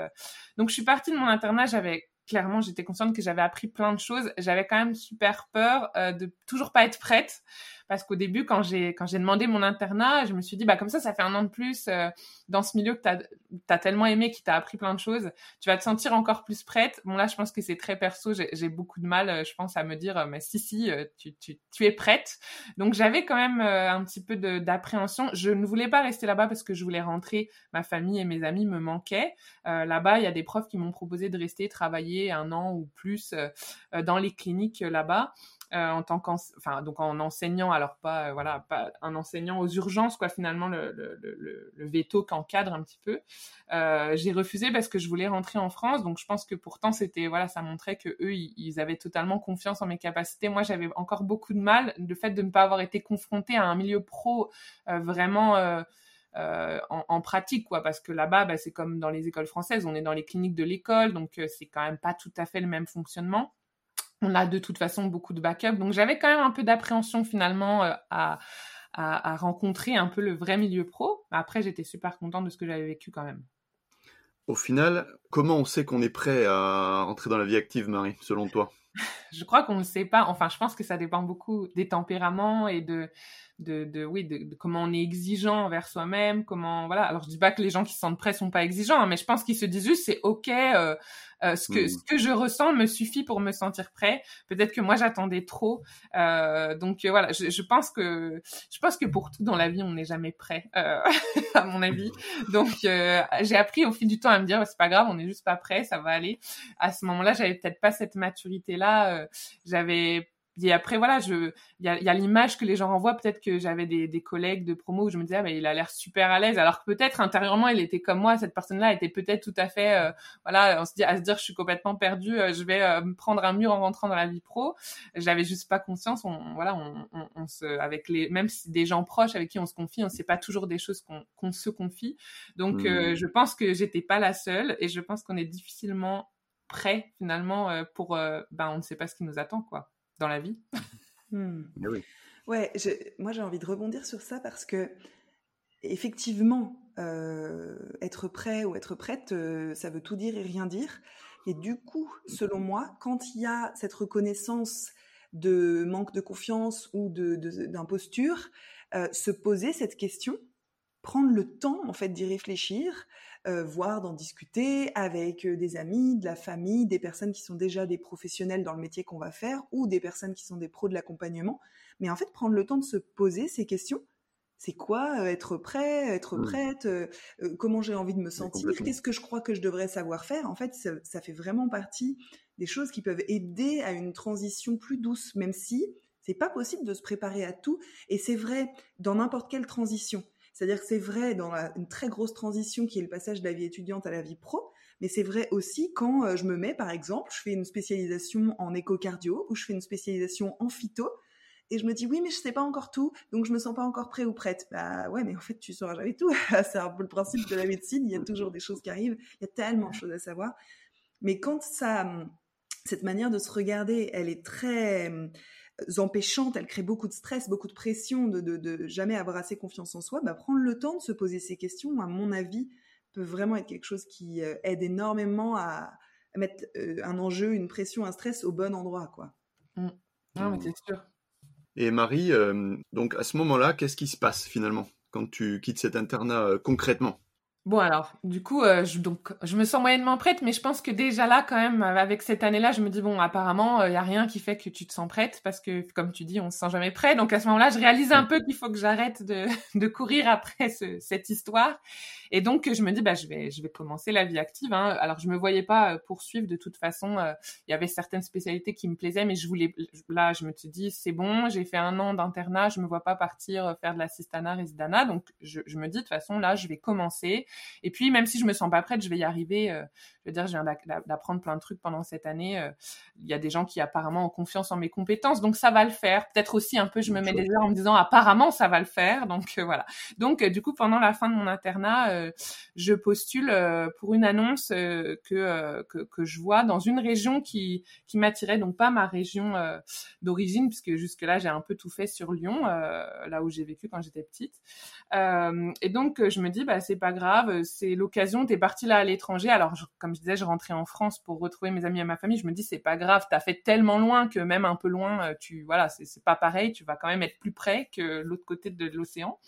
Donc, je suis partie de mon internat. J'avais clairement, j'étais consciente que j'avais appris plein de choses. J'avais quand même super peur de toujours pas être prête parce qu'au début, quand j'ai quand j'ai demandé mon internat, je me suis dit bah comme ça, ça fait un an de plus euh, dans ce milieu que t'as as tellement aimé, qui t'a appris plein de choses, tu vas te sentir encore plus prête. Bon là, je pense que c'est très perso. J'ai beaucoup de mal, euh, je pense, à me dire euh, mais si si, tu tu, tu es prête. Donc j'avais quand même un petit peu d'appréhension. Je ne voulais pas rester là-bas parce que je voulais rentrer. Ma famille et mes amis me manquaient. là-bas, il y a des profs qui m'ont proposé de rester travailler un an ou plus dans les cliniques là-bas. Euh, en tant enfin donc en enseignant alors pas euh, voilà pas un enseignant aux urgences quoi finalement le, le, le, veto qu'encadre un petit peu. Euh, j'ai refusé parce que je voulais rentrer en France donc je pense que pourtant c'était voilà ça montrait que eux ils, avaient totalement confiance en mes capacités. Moi j'avais encore beaucoup de mal le fait de ne pas avoir été confrontée à un milieu pro euh, vraiment euh, en, pratique, quoi, parce que là-bas, bah, c'est comme dans les écoles françaises, on est dans les cliniques de l'école, donc c'est quand même pas tout à fait le même fonctionnement on a de toute façon beaucoup de backup. Donc j'avais quand même un peu d'appréhension finalement euh, à, à, rencontrer un peu le vrai milieu pro. Après, j'étais super contente de ce que j'avais vécu quand même. Au final, comment on sait qu'on est prêt à entrer dans la vie active, Marie, selon toi? Je crois qu'on ne sait pas. Enfin, je pense que ça dépend beaucoup des tempéraments et de, de, de oui, de, comment on est exigeant envers soi-même, comment voilà. Alors je dis pas que les gens qui se sentent prêts sont pas exigeants, hein, mais je pense qu'ils se disent juste c'est ok, euh, euh, ce que mmh. ce que je ressens me suffit pour me sentir prêt. Peut-être que moi j'attendais trop, euh, donc euh, voilà. Je, je, pense que je pense que pour tout dans la vie on n'est jamais prêt, euh, à mon avis. Donc j'ai appris au fil du temps à me dire c'est pas grave, on n'est juste pas prêt, ça va aller. À ce moment-là, j'avais peut-être pas cette maturité là. j'avais et après, voilà, je, il y a, y a l'image que les gens renvoient. Peut-être que j'avais des, des collègues de promo où je me disais, ah, mais il a l'air super à l'aise. Alors que peut-être intérieurement, il était comme moi. Cette personne-là était peut-être tout à fait, euh, voilà, on se dit, à se dire, je suis complètement perdue. Euh, je vais euh, me prendre un mur en rentrant dans la vie pro. J'avais juste pas conscience. On, voilà, on, on, on, se, avec les, même si des gens proches avec qui on se confie, on sait pas toujours des choses qu'on qu'on se confie. Donc, mmh. je pense que j'étais pas la seule et je pense qu'on est difficilement prêt finalement pour, ben, on ne sait pas ce qui nous attend, quoi dans la vie. Hmm. Oui. Ouais, moi j'ai envie de rebondir sur ça parce que effectivement, euh, être prêt ou être prête, euh, ça veut tout dire et rien dire. Et du coup, selon moi, quand il y a cette reconnaissance de manque de confiance ou d'imposture, de, euh, se poser cette question, prendre le temps en fait d'y réfléchir, euh, voire d'en discuter avec euh, des amis, de la famille, des personnes qui sont déjà des professionnels dans le métier qu'on va faire ou des personnes qui sont des pros de l'accompagnement. Mais en fait, prendre le temps de se poser ces questions. C'est quoi euh, être prêt, être mmh. prête, comment j'ai envie de me sentir, qu'est-ce que je crois que je devrais savoir faire? En fait, ça, ça fait vraiment partie des choses qui peuvent aider à une transition plus douce, même si c'est pas possible de se préparer à tout. Et c'est vrai dans n'importe quelle transition. C'est-à-dire que c'est vrai dans une très grosse transition qui est le passage de la vie étudiante à la vie pro, mais c'est vrai aussi quand euh, je me mets, par exemple, je fais une spécialisation en échocardio ou je fais une spécialisation en phyto, et je me dis oui mais je sais pas encore tout donc je me sens pas encore prêt ou prête. Bah ouais mais en fait tu sauras jamais tout. C'est un peu le principe de la médecine il y a toujours des choses qui arrivent il y a tellement de choses à savoir. Mais quand ça cette manière de se regarder elle est très empêchantes, elle crée beaucoup de stress, beaucoup de pression, de, de, jamais avoir assez confiance en soi, bah, prendre le temps de se poser ces questions, à mon avis, peut vraiment être quelque chose qui euh, aide énormément à, mettre euh, un enjeu, une pression, un stress au bon endroit, quoi. Mmh. Non, mais c'est sûr. Et Marie, euh, donc à ce moment-là, qu'est-ce qui se passe finalement quand tu quittes cet internat concrètement? Bon alors, du coup, euh, je, donc je me sens moyennement prête, mais je pense que déjà là, quand même, avec cette année-là, je me dis bon, apparemment, il euh, y a rien qui fait que tu te sens prête, parce que comme tu dis, on se sent jamais prêt. Donc à ce moment-là, je réalise un peu qu'il faut que j'arrête de, de courir après ce, cette histoire, et donc je me dis bah je vais je vais commencer la vie active. Hein. Alors je me voyais pas euh, poursuivre de toute façon. Il y avait certaines spécialités qui me plaisaient, mais je voulais là, je me suis dit c'est bon, j'ai fait un an d'internat, je me vois pas partir faire de l'assistana, résidana, donc je, je me dis de toute façon là, je vais commencer. Et puis, même si je me sens pas prête, je vais y arriver. Euh, je veux dire, je viens d'apprendre plein de trucs pendant cette année. Euh, il y a des gens qui apparemment ont confiance en mes compétences, donc ça va le faire. Peut-être aussi un peu, je me mets des heures en me disant apparemment ça va le faire. Donc euh, voilà. Donc du coup, pendant la fin de mon internat, je postule pour une annonce que, que, que je vois dans une région qui qui m'attirait, donc pas ma région d'origine, puisque jusque là j'ai un peu tout fait sur Lyon, là où j'ai vécu quand j'étais petite. et donc je me dis bah c'est pas grave, c'est l'occasion. T'es parti là à l'étranger, alors comme je disais, je rentrais en France pour retrouver mes amis et ma famille. Je me dis, c'est pas grave, t'as fait tellement loin que même un peu loin, euh, tu, voilà, c'est pas pareil. Tu vas quand même être plus près que l'autre côté de, l'océan.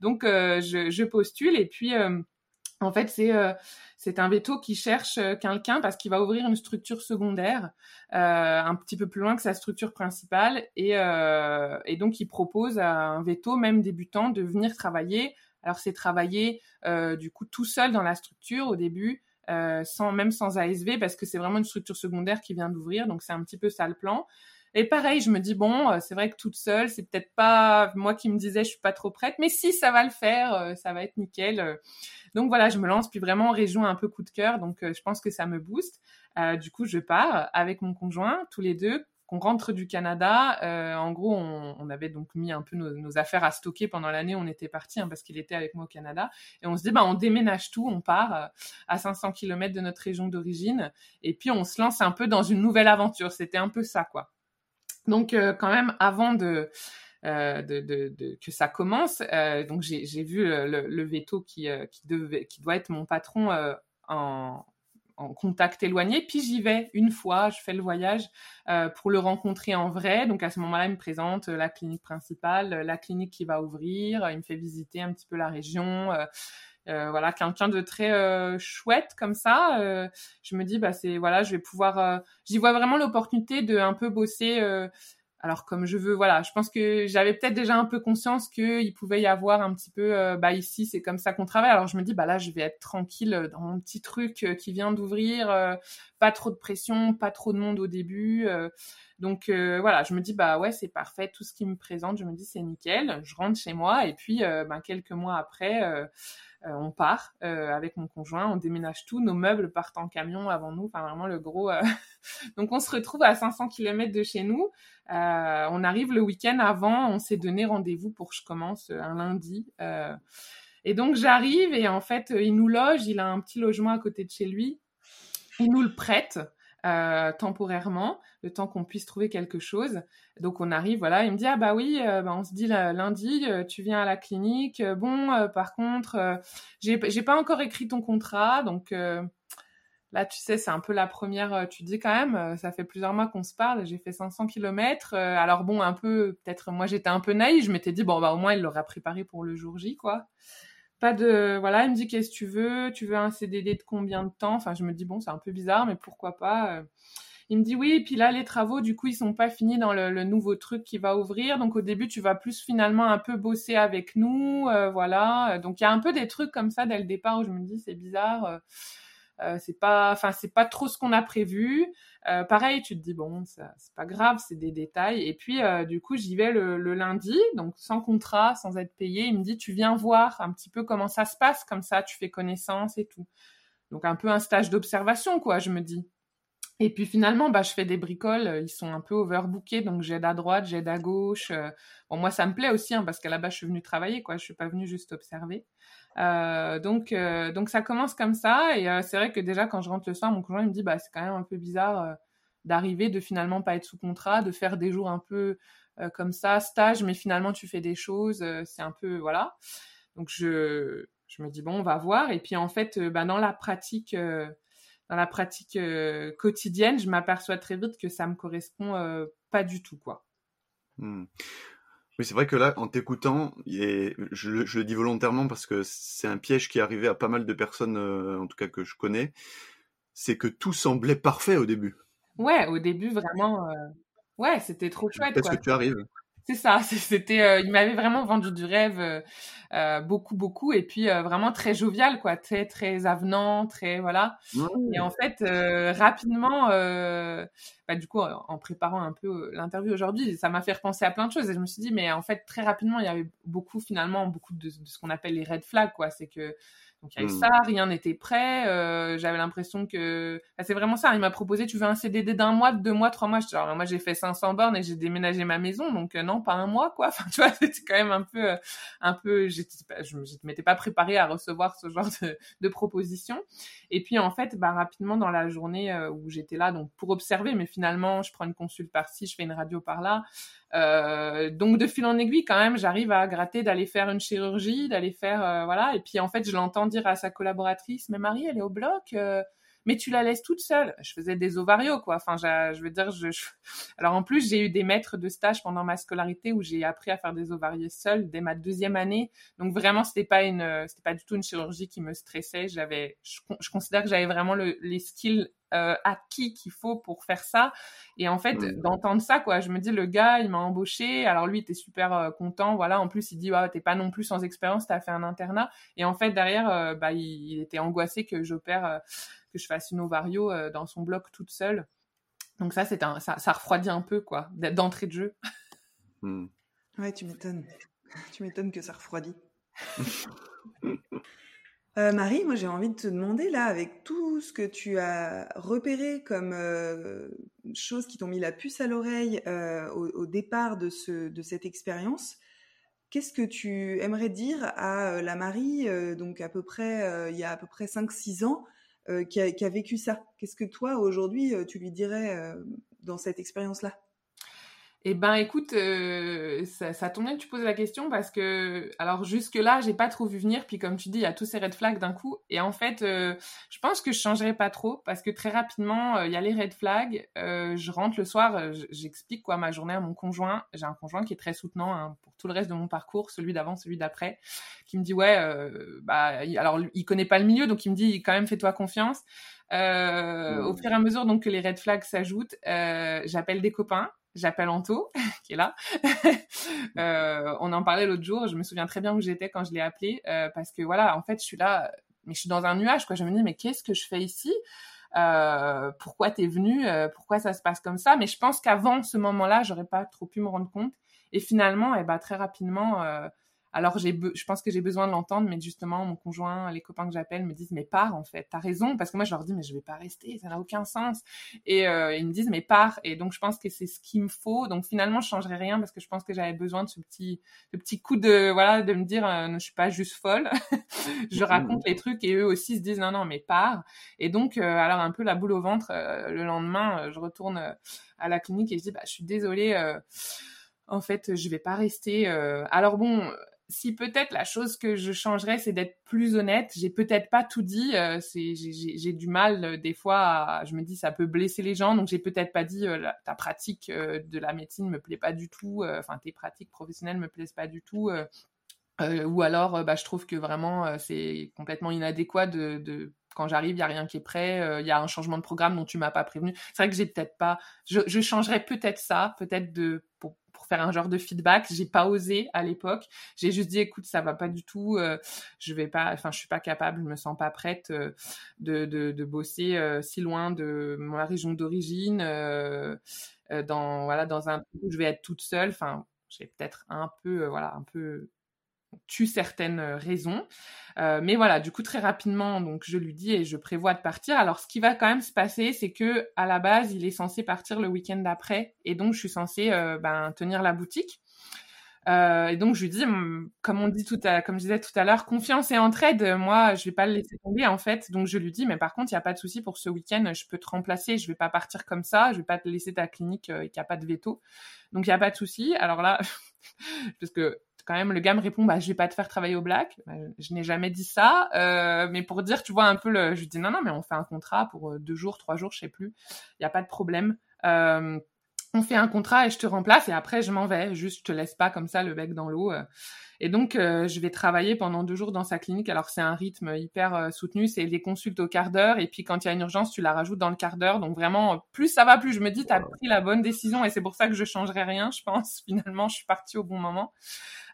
Donc, euh, je, postule et puis, euh, en fait, c'est c'est un veto qui cherche quelqu'un parce qu'il va ouvrir une structure secondaire un petit peu plus loin que sa structure principale et, et donc il propose à un veto même débutant de venir travailler. Alors c'est travailler du coup tout seul dans la structure au début euh, sans même sans ASV parce que c'est vraiment une structure secondaire qui vient d'ouvrir, donc c'est un petit peu ça le plan. Et pareil, je me dis bon, euh, c'est vrai que toute seule, c'est peut-être pas moi qui me disais je suis pas trop prête, mais si ça va le faire, euh, ça va être nickel. Donc voilà, je me lance puis vraiment en région un peu coup de cœur, donc je pense que ça me booste. du coup, je pars avec mon conjoint, tous les deux, qu'on rentre du Canada. Euh, en gros, on, avait donc mis un peu nos, affaires à stocker pendant l'année. On était parti hein, parce qu'il était avec moi au Canada. Et on se dit, bah, on déménage tout, on part euh, à 500 km de notre région d'origine. Et puis, on se lance un peu dans une nouvelle aventure. C'était un peu ça, quoi. Donc, euh, quand même, avant de... que ça commence. donc j'ai vu le, veto qui, qui, devait, qui doit être mon patron en, en contact éloigné. Puis j'y vais une fois, je fais le voyage euh, pour le rencontrer en vrai. Donc à ce moment-là, il me présente euh, la clinique principale, euh, la clinique qui va ouvrir. Il me fait visiter un petit peu la région. voilà, quelqu'un de très chouette comme ça. je me dis, bah c'est voilà, je vais pouvoir. J'y vois vraiment l'opportunité de un peu bosser alors comme je veux, voilà, je pense que j'avais peut-être déjà un peu conscience qu'il pouvait y avoir un petit peu, euh, bah ici c'est comme ça qu'on travaille. Alors je me dis, bah là je vais être tranquille dans mon petit truc euh, qui vient d'ouvrir, euh, pas trop de pression, pas trop de monde au début. Donc voilà, je me dis, bah ouais c'est parfait, tout ce qui me présente, je me dis c'est nickel. Je rentre chez moi et puis bah, quelques mois après euh, on part euh, avec mon conjoint, on déménage tout, nos meubles partent en camion avant nous, enfin vraiment le gros. Euh, donc on se retrouve à 500 km de chez nous. on arrive le week-end avant, on s'est donné rendez-vous pour que je commence un lundi. et donc j'arrive et en fait il nous loge, il a un petit logement à côté de chez lui, il nous le prête. Euh, temporairement, le temps qu'on puisse trouver quelque chose. Donc on arrive, voilà, il me dit ah bah oui, euh, bah, on se dit lundi, euh, tu viens à la clinique. Bon, par contre, j'ai pas encore écrit ton contrat, donc là tu sais c'est un peu la première. tu dis quand même, ça fait plusieurs mois qu'on se parle, j'ai fait 500 km. alors bon, un peu peut-être moi j'étais un peu naïve, je m'étais dit bon bah au moins il l'aura préparé pour le jour J quoi pas de voilà il me dit qu'est-ce que tu veux? Tu veux un CDD de combien de temps? Enfin je me dis bon c'est un peu bizarre mais pourquoi pas euh. il me dit oui et puis là les travaux du coup ils sont pas finis dans le, nouveau truc qui va ouvrir. Donc au début tu vas plus finalement un peu bosser avec nous euh, voilà. Donc il y a un peu des trucs comme ça dès le départ où je me dis c'est bizarre euh. C'est pas, enfin c'est pas trop ce qu'on a prévu. Euh, pareil, tu te dis bon, c'est pas grave, c'est des détails. Et puis euh, du coup, j'y vais le, lundi, donc sans contrat, sans être payé. Il me dit tu viens voir un petit peu comment ça se passe, comme ça tu fais connaissance et tout. Donc un peu un stage d'observation quoi, je me dis. Et puis finalement, bah, je fais des bricoles, ils sont un peu overbookés, donc j'aide à droite, j'aide à gauche. Bon, moi, ça me plaît aussi, hein, parce qu'à la base, je suis venue travailler, quoi. Je suis pas venue juste observer. Euh, donc, euh, donc ça commence comme ça. Et euh, c'est vrai que déjà, quand je rentre le soir, mon conjoint me dit, bah, c'est quand même un peu bizarre d'arriver, de finalement pas être sous contrat, de faire des jours un peu comme ça, stage, mais finalement tu fais des choses. c'est un peu, voilà. Donc je, je me dis, bon, on va voir. Et puis en fait, bah, dans la pratique dans la pratique quotidienne, je m'aperçois très vite que ça me correspond pas du tout, quoi. Mmh. Oui, c'est vrai que là, en t'écoutant, je, je, le dis volontairement parce que c'est un piège qui est arrivé à pas mal de personnes, euh, en tout cas que je connais, c'est que tout semblait parfait au début. Ouais, au début, vraiment, euh, ouais, c'était trop chouette. Qu'est-ce que tu arrives c'est ça, c'était, euh, il m'avait vraiment vendu du rêve euh, euh, beaucoup, beaucoup, et puis vraiment très jovial, quoi, très, très avenant, très voilà. Et en fait, rapidement, bah, du coup, en préparant un peu l'interview aujourd'hui, ça m'a fait repenser à plein de choses, et je me suis dit, mais en fait, très rapidement, il y avait beaucoup, finalement, beaucoup de, de ce qu'on appelle les red flags, quoi. C'est que donc il y a eu mmh. ça, rien n'était prêt. Euh, j'avais l'impression que c'est vraiment ça. Il m'a proposé, tu veux un CDD d'un mois, de deux mois, trois mois. Genre, moi j'ai fait 500 bornes et j'ai déménagé ma maison, donc euh, non, pas un mois quoi. Enfin tu vois, c'était quand même un peu, euh, un peu. je ne m'étais pas préparée à recevoir ce genre de, de proposition. Et puis en fait, bah rapidement dans la journée où j'étais là, donc pour observer, mais finalement je prends une consulte par-ci, je fais une radio par-là. Euh, donc de fil en aiguille, quand même, j'arrive à gratter d'aller faire une chirurgie, d'aller faire euh, voilà. Et puis en fait, je l'entends dire à sa collaboratrice, mais Marie, elle est au bloc. Euh, mais tu la laisses toute seule. Je faisais des ovarios, quoi. Enfin, je veux dire, je, alors en plus, j'ai eu des maîtres de stage pendant ma scolarité où j'ai appris à faire des ovarios seule dès ma deuxième année. Donc vraiment, c'était pas une, c'était pas du tout une chirurgie qui me stressait. J'avais, je, je considère que j'avais vraiment le, les skills euh, acquis qu'il faut pour faire ça. Et en fait, d'entendre ça, quoi, je me dis, le gars, il m'a embauché. Alors lui, il était super euh, content. Voilà. En plus, il dit, ouais, t'es pas non plus sans expérience, t'as fait un internat. Et en fait, derrière, euh, bah, il, il, était angoissé que j'opère, que je fasse une ovario dans son bloc toute seule. Donc ça, c'est un, ça, ça refroidit un peu, quoi, d'entrée de jeu. Hmm. Ouais, tu m'étonnes. Tu m'étonnes que ça refroidit. Euh, Marie, moi j'ai envie de te demander là, avec tout ce que tu as repéré comme euh, choses qui t'ont mis la puce à l'oreille euh, au, départ de, ce, de cette expérience, qu'est-ce que tu aimerais dire à la Marie, donc à peu près il y a à peu près 5-6 ans, qui a, qui, a, vécu ça. Qu'est-ce que toi aujourd'hui tu lui dirais dans cette expérience-là? Eh ben, écoute, euh, ça, ça tombe bien que tu poses la question parce que, alors jusque là, j'ai pas trop vu venir. Puis comme tu dis, il y a tous ces red flags d'un coup. Et en fait, euh, je pense que je changerai pas trop parce que très rapidement, euh, il y a les red flags. je rentre le soir, j'explique quoi ma journée à mon conjoint. J'ai un conjoint qui est très soutenant hein, pour tout le reste de mon parcours, celui d'avant, celui d'après, qui me dit ouais, bah, alors il connaît pas le milieu, donc il me dit quand même fais-toi confiance. Euh, Au fur et à mesure donc que les red flags s'ajoutent, euh, j'appelle des copains j'appelle Anto, qui est là. euh, on en parlait l'autre jour, je me souviens très bien où j'étais quand je l'ai appelé, euh, parce que voilà, en fait, je suis là, mais je suis dans un nuage, quoi. Je me dis, mais qu'est-ce que je fais ici? Euh, Pourquoi t'es venu euh, Pourquoi ça se passe comme ça? Mais je pense qu'avant ce moment-là, j'aurais pas trop pu me rendre compte. Et finalement, eh ben, très rapidement, alors j'ai, je pense que j'ai besoin de l'entendre, mais justement mon conjoint, les copains que j'appelle me disent mais pars en fait, t'as raison, parce que moi je leur dis mais je vais pas rester, ça n'a aucun sens, et euh, ils me disent mais pars, et donc je pense que c'est ce qu'il me faut, donc finalement je changerai rien parce que je pense que j'avais besoin de ce petit, ce petit coup de voilà de me dire euh, je suis pas juste folle, je raconte les trucs et eux aussi se disent non non mais pars, et donc euh, alors un peu la boule au ventre le lendemain, je retourne à la clinique et je dis bah je suis désolée en fait, je vais pas rester. Alors bon, si peut-être la chose que je changerais, c'est d'être plus honnête. J'ai peut-être pas tout dit. Euh, j'ai, du mal euh, des fois. Je me dis ça peut blesser les gens, donc j'ai peut-être pas dit euh, ta pratique de la médecine me plaît pas du tout. Enfin, tes pratiques professionnelles me plaisent pas du tout. ou alors, bah, je trouve que vraiment c'est complètement inadéquat de, quand j'arrive, il y a rien qui est prêt, il y a un changement de programme dont tu m'as pas prévenu. C'est vrai que j'ai peut-être pas, je, changerais peut-être ça, peut-être de faire un genre de feedback. J'ai pas osé à l'époque. J'ai juste dit, écoute, ça va pas du tout. Euh, je vais pas, enfin, je suis pas capable, je me sens pas prête euh, de, de, bosser euh, si loin de ma région d'origine, dans voilà, dans un où je vais être toute seule. Enfin, j'ai peut-être un peu, voilà, un peu tu certaines euh, raisons. Euh, mais voilà, du coup très rapidement, donc je lui dis et je prévois de partir. Alors ce qui va quand même se passer, c'est que à la base, il est censé partir le week-end d'après, et donc je suis censée euh, ben, tenir la boutique. et donc je lui dis, hum, comme on dit tout à, comme je disais tout à l'heure, confiance et entraide. Moi, je vais pas le laisser tomber en fait. Donc je lui dis, mais par contre, il y a pas de souci pour ce week-end, je peux te remplacer. Je vais pas partir comme ça. Je vais pas te laisser ta clinique qu'il n'y a pas de veto. Donc il y a pas de souci. Alors là, parce que quand même, le gars me répond, bah, je vais pas te faire travailler au black. Bah, je n'ai jamais dit ça, euh, mais pour dire, tu vois un peu le, je dis non, non, mais on fait un contrat pour euh, deux jours, trois jours, je sais plus. Il y a pas de problème. Euh, on fait un contrat et je te remplace et après je m'en vais. Juste, je te laisse pas comme ça le bec dans l'eau. Euh. Et donc, euh, je vais travailler pendant deux jours dans sa clinique. Alors, c'est un rythme hyper euh, soutenu. C'est des consultes au quart d'heure. Et puis, quand il y a une urgence, tu la rajoutes dans le quart d'heure. Donc, vraiment, plus ça va, plus je me dis, tu as pris la bonne décision. Et c'est pour ça que je changerai rien, je pense. Finalement, je suis partie au bon moment.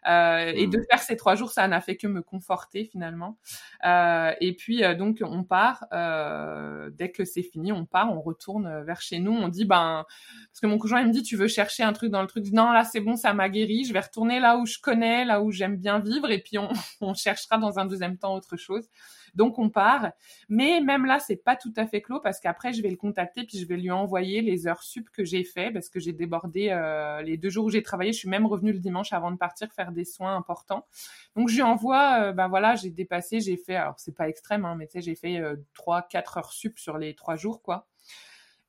Euh, et de mmh. faire ces trois jours, ça n'a fait que me conforter finalement. Euh, et puis euh, donc on part. dès que c'est fini, on part, on retourne vers chez nous. On dit ben parce que mon conjoint il me dit tu veux chercher un truc dans le truc. non là c'est bon, ça m'a guéri. Je vais retourner là où je connais, là où j'aime bien vivre. Et puis on, cherchera dans un deuxième temps autre chose. Donc on part. Mais même là, c'est pas tout à fait clos parce qu'après, je vais le contacter puis je vais lui envoyer les heures sup que j'ai fait parce que j'ai débordé euh, les deux jours où j'ai travaillé. Je suis même revenue le dimanche avant de partir faire des soins importants. Donc je lui envoie, ben voilà, j'ai dépassé, j'ai fait, alors c'est pas extrême, hein, mais tu sais, j'ai fait euh, trois, quatre heures sup sur les trois jours, quoi.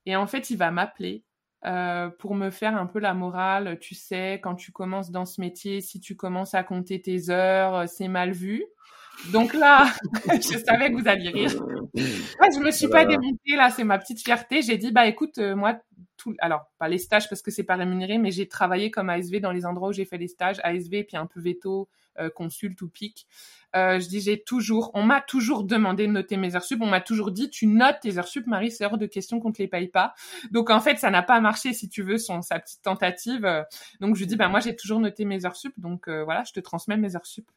Et en fait, il va m'appeler euh, pour me faire un peu la morale. Tu sais, quand tu commences dans ce métier, si tu commences à compter tes heures, c'est mal vu. Donc là, je savais que vous alliez rire. Ouais, je me suis pas démontée là, c'est ma petite fierté. J'ai dit bah écoute, euh, moi tout, alors pas les stages parce que c'est pas rémunéré, mais j'ai travaillé comme ASV dans les endroits où j'ai fait les stages, ASV puis un peu veto, euh, consulte ou pic. Euh, je dis j'ai toujours, on m'a toujours demandé de noter mes heures sup, on m'a toujours dit tu notes tes heures sup, Marie, c'est hors de question qu'on te les paye pas. Donc en fait ça n'a pas marché si tu veux son sa petite tentative. Donc je lui dis bah moi j'ai toujours noté mes heures sup, donc voilà je te transmets mes heures sup.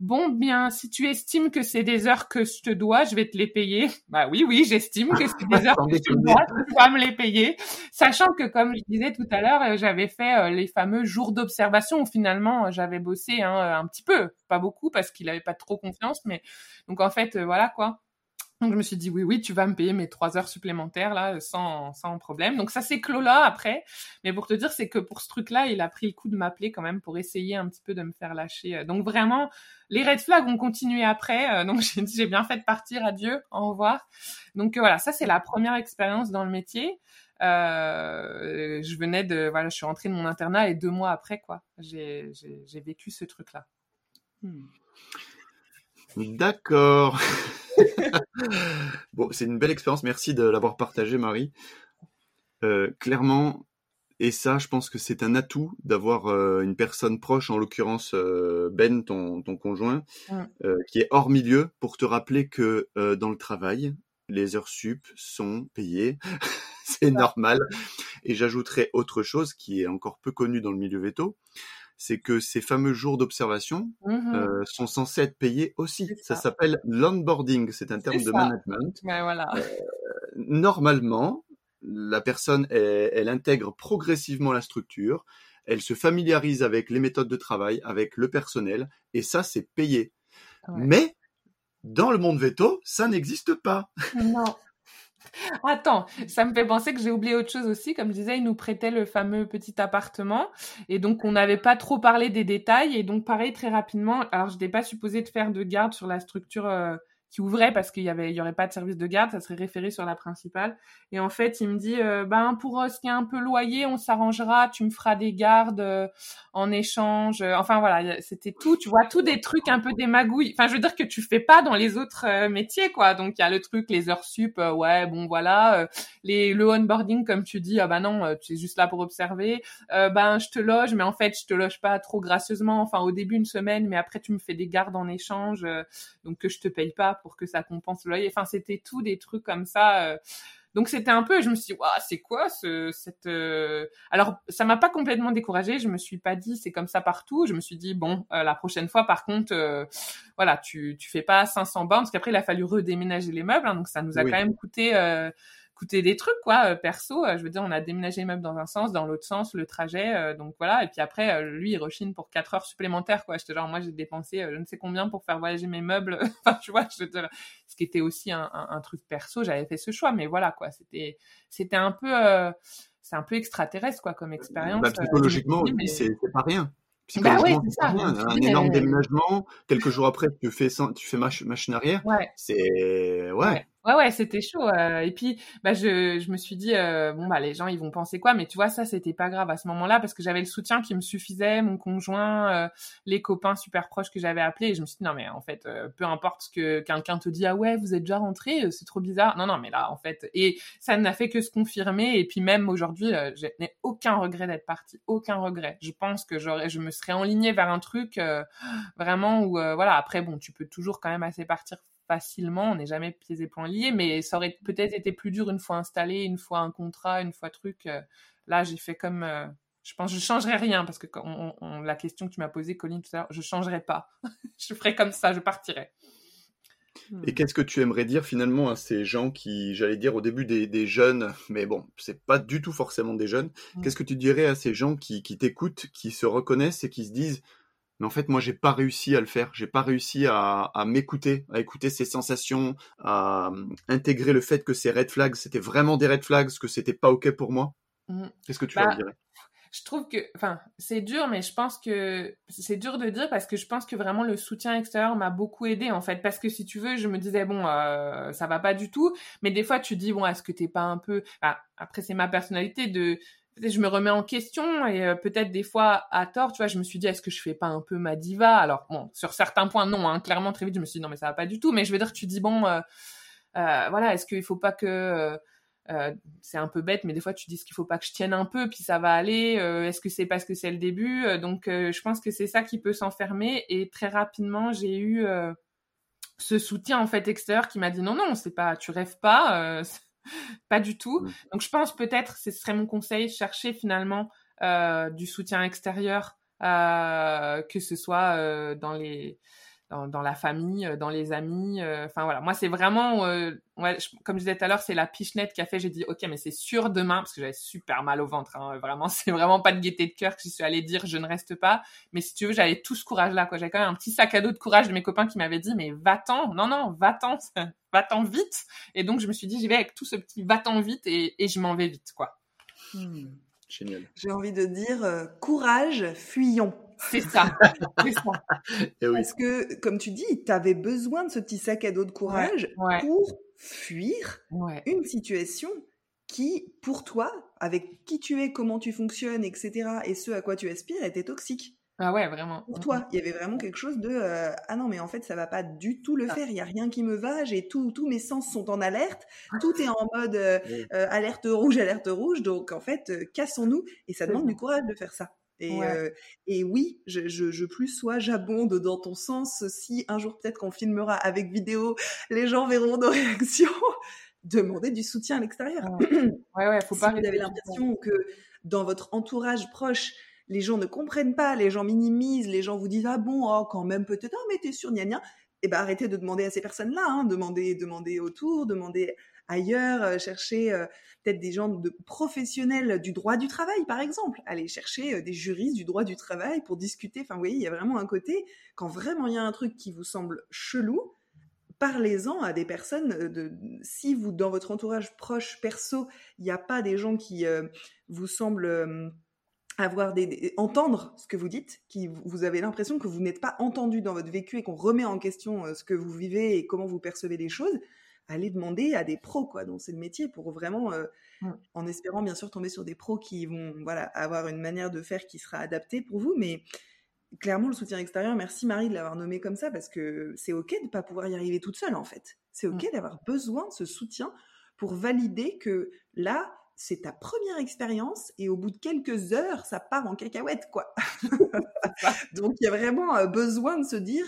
Bon bien si tu estimes que c'est des heures que je te dois, je vais te les payer. Bah oui oui j'estime que c'est des heures que je te dois, tu vas me les payer, sachant que comme je disais tout à l'heure, j'avais fait les fameux jours d'observation finalement j'avais bossé hein, un petit peu, pas beaucoup parce qu'il avait pas trop confiance, mais donc en fait, euh, voilà quoi. Donc je me suis dit oui oui tu vas me payer mes trois heures supplémentaires là sans sans problème. Donc ça c'est clos là après. Mais pour te dire c'est que pour ce truc là il a pris le coup de m'appeler quand même pour essayer un petit peu de me faire lâcher. Donc vraiment les red flags ont continué après. Euh, donc j'ai j'ai bien fait de partir adieu au revoir. Donc voilà ça c'est la première expérience dans le métier. Euh, je venais de voilà je suis rentrée de mon internat et deux mois après quoi j'ai j'ai vécu ce truc là. Hmm. D'accord. bon, c'est une belle expérience. Merci de l'avoir partagé, Marie. Euh, clairement, et ça, je pense que c'est un atout d'avoir euh, une personne proche, en l'occurrence euh, Ben, ton, ton conjoint, qui est hors milieu, pour te rappeler que dans le travail, les heures sup sont payées. c'est normal. Et j'ajouterai autre chose qui est encore peu connue dans le milieu veto, c'est que ces fameux jours d'observation mmh euh, sont censés être payés aussi. Ça, s'appelle l'onboarding, c'est un terme de management. voilà. Euh, normalement, la personne, elle, intègre progressivement la structure, elle se familiarise avec les méthodes de travail, avec le personnel, et ça, c'est payé. Mais dans le monde veto, ça n'existe pas. Non. Attends, ça me fait penser que j'ai oublié autre chose aussi. Comme je disais, il nous prêtait le fameux petit appartement. Et donc, on n'avait pas trop parlé des détails. Et donc, pareil, très rapidement, alors je n'étais pas supposée de faire de garde sur la structure euh, qui ouvrait parce qu'il y avait, il y aurait pas de service de garde, ça serait référé sur la principale. Et en fait, il me dit, euh, ben pour euh, ce qui est un peu loyer, on s'arrangera, tu me feras des gardes euh, en échange. Enfin voilà, c'était tout, tu vois, tout des trucs un peu des magouilles. Enfin, je veux dire que tu fais pas dans les autres métiers, quoi. Donc il y a le truc, les heures sup, ouais, bon voilà, les le onboarding comme tu dis, ah ben non, tu es juste là pour observer. ben je te loge, mais en fait je te loge pas trop gracieusement. Enfin au début une semaine, mais après tu me fais des gardes en échange, donc que je te paye pas pour que ça compense le loyer. Enfin, c'était tout des trucs comme ça. Euh. Donc c'était un peu, je me suis dit, c'est quoi ce, cette... Euh. Alors, ça m'a pas complètement découragée, je me suis pas dit, c'est comme ça partout. Je me suis dit, bon, euh, la prochaine fois, par contre, voilà, tu, tu fais pas 500 bornes, parce qu'après, il a fallu redéménager les meubles, hein, donc ça nous a quand même coûté coûter des trucs quoi euh, perso euh, je veux dire on a déménagé les meubles dans un sens dans l'autre sens le trajet euh, donc voilà et puis après lui il rechine pour 4 heures supplémentaires quoi j'étais genre moi j'ai dépensé je ne sais combien pour faire voyager mes meubles enfin tu vois ce qui était aussi un, un, truc perso j'avais fait ce choix mais voilà quoi c'était c'était un peu c'est un peu extraterrestre quoi comme expérience bah, psychologiquement c'est pas rien bah c'est ça. Un énorme déménagement, quelques jours après, tu fais, tu fais machine arrière. Ouais. C'est, ouais. Ouais, ouais, c'était chaud. Euh, et puis, bah, je, je me suis dit, euh, bon, bah, les gens, ils vont penser quoi? Mais tu vois, ça, c'était pas grave à ce moment-là parce que j'avais le soutien qui me suffisait, mon conjoint, euh, les copains super proches que j'avais appelés. Et je me suis dit, non, mais en fait, peu importe ce que quelqu'un te dit, ah ouais, vous êtes déjà rentré, c'est trop bizarre. Non, non, mais là, en fait, et ça n'a fait que se confirmer. Et puis, même aujourd'hui, je n'ai aucun regret d'être partie, aucun regret. Je pense que j'aurais, je me serais enlignée vers un truc vraiment où, voilà, après, bon, tu peux toujours quand même assez partir facilement, on n'est jamais pieds et poings liés, mais ça aurait peut-être été plus dur une fois installé, une fois un contrat, une fois truc. Euh, là, j'ai fait comme, euh, je pense, je changerais rien parce que la question que tu m'as posée, Colline, tout à l'heure, je changerais pas. je ferais comme ça, je partirais. Hmm. Et qu'est-ce que tu aimerais dire finalement à ces gens qui, j'allais dire au début des, jeunes, mais bon, c'est pas du tout forcément des jeunes. Hmm. Qu'est-ce que tu dirais à ces gens qui t'écoutent, qui se reconnaissent et qui se disent, mais en fait moi j'ai pas réussi à le faire j'ai pas réussi à, m'écouter à écouter ces sensations à euh, intégrer le fait que ces red flags c'était vraiment des red flags que c'était pas ok pour moi mmh. qu'est-ce que tu bah, leur dirais? je trouve que, enfin, c'est dur, mais je pense que c'est dur de dire parce que je pense que vraiment le soutien extérieur m'a beaucoup aidé en fait. Parce que si tu veux, je me disais bon, euh, ça va pas du tout, mais des fois tu dis bon, est-ce que t'es pas un peu, après c'est ma personnalité de je me remets en question et euh, peut-être des fois à tort, tu vois, je me suis dit est-ce que je fais pas un peu ma diva? Alors bon, sur certains points non, hein, clairement très vite je me suis dit non mais ça va pas du tout, mais je veux dire tu dis bon, euh, euh, voilà, est-ce qu'il faut pas que c'est un peu bête, mais des fois tu dis qu'il faut pas que je tienne un peu, puis ça va aller. Est-ce que c'est parce que c'est le début? Donc je pense que c'est ça qui peut s'enfermer. Et très rapidement j'ai eu ce soutien en fait extérieur qui m'a dit non non c'est pas tu rêves pas pas du tout. Mm. Donc je pense peut-être, ce serait mon conseil, chercher finalement euh, du soutien extérieur, euh, que ce soit euh, dans les dans, la famille, dans les amis. Enfin voilà, moi c'est vraiment, ouais, comme je disais tout à l'heure, c'est la pichenette qui a fait. J'ai dit ok, mais c'est sûr demain parce que j'avais super mal au ventre. Hein, vraiment, c'est vraiment pas de gaieté de cœur que j'y suis allée dire je ne reste pas. Mais si tu veux, j'avais tout ce courage là. quoi. J'avais quand même un petit sac à dos de courage de mes copains qui m'avaient dit mais va-t'en, non non, va-t'en, va-t'en vite. Et donc, je me suis dit, j'y vais avec tout ce petit va-t'en vite et, je m'en vais vite, quoi. Hmm. Génial. J'ai envie de dire euh, courage, fuyons. C'est ça. Eh Parce que, comme tu dis, tu avais besoin de ce petit sac à dos de courage pour fuir une situation qui, pour toi, avec qui tu es, comment tu fonctionnes, etc., et ce à quoi tu aspires, était toxique. Ah ouais, vraiment. Pour toi, il y avait vraiment quelque chose de euh, ah non mais en fait ça va pas du tout le faire. Il y a rien qui me va. J'ai tout, tous mes sens sont en alerte. Tout est en mode euh, euh, alerte rouge, alerte rouge. Donc en fait, cassons-nous. Et ça demande du courage de faire ça. Et, et oui, je, je, je, plus sois j'abonde dans ton sens. Si un jour peut-être qu'on filmera avec vidéo, les gens verront nos réactions. Demander du soutien à l'extérieur. Ouais, ouais, faut pas. vous avez l'impression que dans votre entourage proche les gens ne comprennent pas, les gens minimisent, les gens vous disent ah bon, oh, quand même peut-être, ah mais t'es sûr, gna gna. Et eh ben arrêtez de demander à ces personnes-là, hein, demandez, demandez autour, demandez ailleurs, euh, cherchez euh, peut-être des gens de professionnels du droit du travail, par exemple. Allez chercher euh, des juristes du droit du travail pour discuter. Enfin, vous voyez, il y a vraiment un côté, quand vraiment il y a un truc qui vous semble chelou, parlez-en à des personnes. De, si vous, dans votre entourage proche, perso, il n'y a pas des gens qui vous semblent avoir des, entendre ce que vous dites, qui vous avez l'impression que vous n'êtes pas entendu dans votre vécu et qu'on remet en question ce que vous vivez et comment vous percevez les choses, allez demander à des pros quoi. C'est le métier pour vraiment, euh, mmh. en espérant bien sûr tomber sur des pros qui vont voilà avoir une manière de faire qui sera adaptée pour vous, mais clairement le soutien extérieur. Merci Marie de l'avoir nommé comme ça parce que c'est ok de pas pouvoir y arriver toute seule en fait. C'est ok mmh. d'avoir besoin de ce soutien pour valider que là c'est ta première expérience et au bout de quelques heures, ça part en cacahuète, quoi. Donc, il y a vraiment euh, besoin de se dire,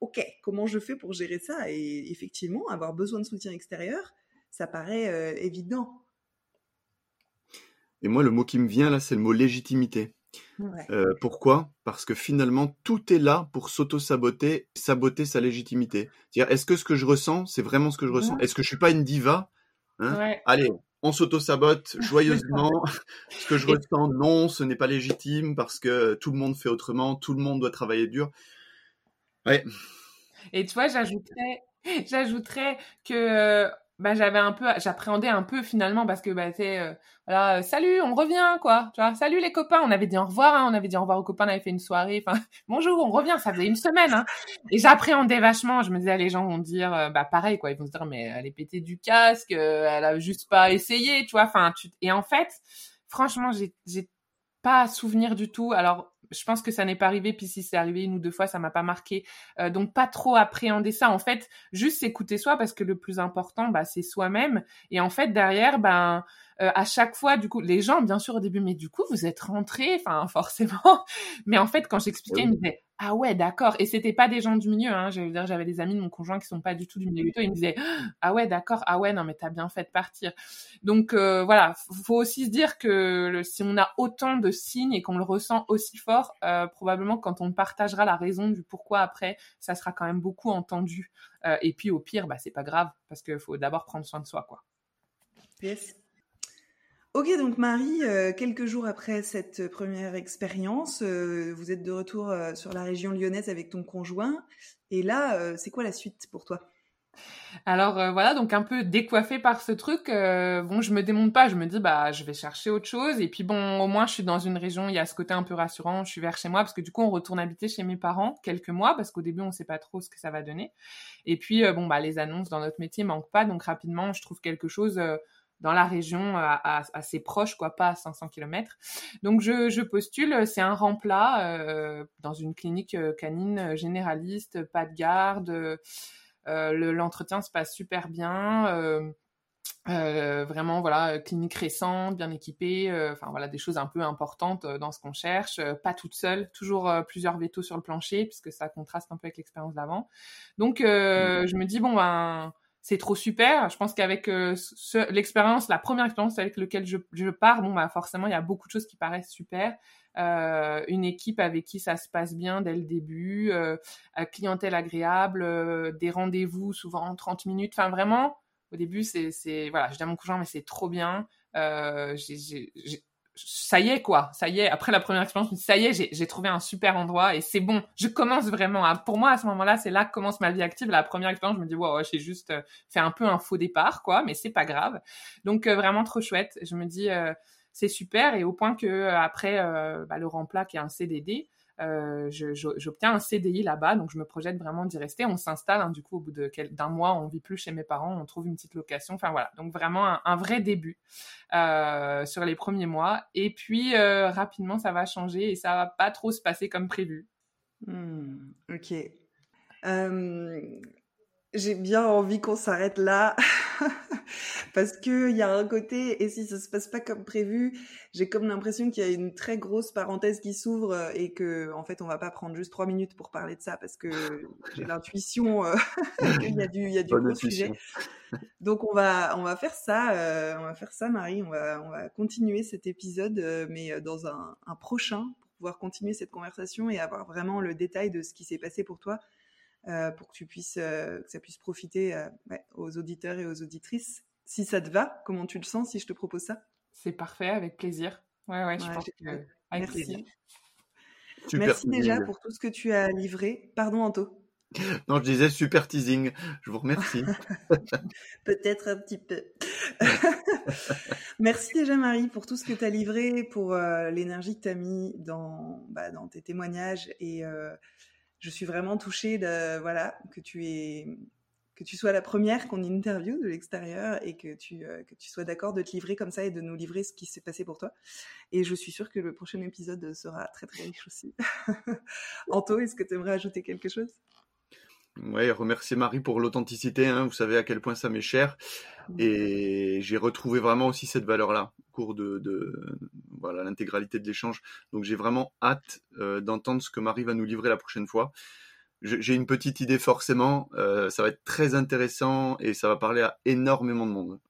OK, comment je fais pour gérer ça? Et effectivement, avoir besoin de soutien extérieur, ça paraît euh, évident. Et moi, le mot qui me vient là, c'est le mot légitimité. Euh, pourquoi? Parce que finalement, tout est là pour s'auto-saboter, saboter sa légitimité. est-ce que ce que je ressens, c'est vraiment ce que je ressens? Est-ce que je suis pas une diva? Hein? Allez, on s'auto-sabote joyeusement. ce que je ressens, non, ce n'est pas légitime parce que tout le monde fait autrement, tout le monde doit travailler dur. Et tu vois, j'ajouterais, j'ajouterais que bah j'avais un peu j'appréhendais un peu finalement parce que bah c'est euh, voilà salut on revient quoi tu vois salut les copains on avait dit au revoir hein, on avait dit au revoir aux copains. On avait fait une soirée. Enfin bonjour on revient. Ça faisait une semaine hein. et j'appréhendais vachement. Je me disais les gens vont dire euh, bah pareil quoi. Ils vont se dire mais elle est pétée du casque euh, elle a juste pas essayé tu vois enfin tu... et en fait franchement j'ai j'ai pas souvenir du tout. Alors je pense que ça n'est pas arrivé, puis si c'est arrivé une ou deux fois, ça m'a pas marqué. Euh, donc pas trop appréhender ça. En fait, juste écouter soi parce que le plus important, bah, c'est soi-même. Et en fait, derrière, ben euh, à chaque fois, du coup, les gens, bien sûr, au début, mais du coup, vous êtes rentrés, enfin, forcément. mais en fait, quand j'expliquais, ils me disaient, ah ouais, d'accord. Et c'était pas des gens du milieu, hein. Veux dire, j'avais des amis de mon conjoint qui sont pas du tout du milieu du tout. Ils me disaient, ah ouais, d'accord. Ah ouais, non, mais t'as bien fait de partir. Donc, euh, voilà. Faut aussi se dire que si on a autant de signes et qu'on le ressent aussi fort, euh, probablement quand on partagera la raison du pourquoi après, ça sera quand même beaucoup entendu. et puis, au pire, bah, c'est pas grave parce qu'il faut d'abord prendre soin de soi, quoi. Yes. Ok, donc Marie, euh, quelques jours après cette première expérience, euh, vous êtes de retour euh, sur la région lyonnaise avec ton conjoint. Et là, c'est quoi la suite pour toi? Alors voilà, donc un peu décoiffée par ce truc, bon, je me démonte pas, je me dis bah je vais chercher autre chose et puis bon, au moins je suis dans une région, il y a ce côté un peu rassurant, je suis vers chez moi parce que du coup on retourne habiter chez mes parents quelques mois parce qu'au début on sait pas trop ce que ça va donner. Et puis bon bah les annonces dans notre métier manquent pas, donc rapidement je trouve quelque chose dans la région assez proche, quoi, pas à 500 km. Donc je, je postule, c'est un remplat euh, dans une clinique euh, canine généraliste, pas de garde. Euh, l'entretien se passe super bien. Euh, vraiment voilà clinique récente bien équipée enfin voilà des choses un peu importantes dans ce qu'on cherche pas toute seule toujours plusieurs vétos sur le plancher puisque ça contraste un peu avec l'expérience d'avant donc mmh. je me dis bon ben c'est trop super. Je pense qu'avec euh, l'expérience, la première expérience avec laquelle je, pars, bon bah forcément il y a beaucoup de choses qui paraissent super. Euh, une équipe avec qui ça se passe bien dès le début, euh, clientèle agréable, des rendez-vous souvent en 30 minutes. Enfin vraiment, au début c'est voilà, je dis à mon cousin mais c'est trop bien. Ça y est quoi, ça y est. Après la première expérience, ça y est, j'ai trouvé un super endroit et c'est bon. Je commence vraiment. À, pour moi, à ce moment-là, c'est là que commence ma vie active. La première expérience, je me dis wow, j'ai juste euh, fait un peu un faux départ quoi, mais c'est pas grave. Donc euh, vraiment trop chouette. Je me dis euh, c'est super et au point que après bah, le remplat qui est un CDD, euh, j'obtiens un CDI là-bas, donc je me projette vraiment d'y rester. On s'installe, hein, du coup, au bout d'un mois, on vit plus chez mes parents, on trouve une petite location. Enfin voilà, donc vraiment un, vrai début euh, sur les premiers mois. Et puis euh, rapidement, ça va changer et ça va pas trop se passer comme prévu. Hmm, ok. J'ai bien envie qu'on s'arrête là. Parce que il y a un côté et si ça se passe pas comme prévu, j'ai comme l'impression qu'il y a une très grosse parenthèse qui s'ouvre euh, et que en fait on va pas prendre juste trois minutes pour parler de ça parce que j'ai l'intuition euh, qu'il y a du il y a du gros sujet. Donc on va on va faire ça euh, on va faire ça Marie. On va on va continuer cet épisode mais dans un, un prochain pour pouvoir continuer cette conversation et avoir vraiment le détail de ce qui s'est passé pour toi pour que tu puisses, euh, que ça puisse profiter euh, aux auditeurs et aux auditrices. Si ça te va, comment tu le sens si je te propose ça? C'est parfait, avec plaisir. Ouais, ouais, je pense que Merci. Merci déjà pour tout ce que tu as livré. Pardon, Anto. Non, je disais super teasing. Je vous remercie. Peut-être un petit peu. Merci déjà Marie pour tout ce que tu as livré, pour l'énergie que tu as mis dans, bah, dans tes témoignages et je suis vraiment touchée de voilà que tu es que tu sois la première qu'on interview de l'extérieur et que tu euh, que tu sois d'accord de te livrer comme ça et de nous livrer ce qui s'est passé pour toi. Et je suis sûre que le prochain épisode sera très très riche aussi. Anto, est-ce que tu aimerais ajouter quelque chose? Ouais, remercier Marie pour l'authenticité. Hein. Vous savez à quel point ça m'est cher. Mmh. Et j'ai retrouvé vraiment aussi cette valeur-là au cours de, de voilà l'intégralité de l'échange. Donc j'ai vraiment hâte euh, d'entendre ce que Marie va nous livrer la prochaine fois. J'ai une petite idée forcément. Euh, ça va être très intéressant et ça va parler à énormément de monde.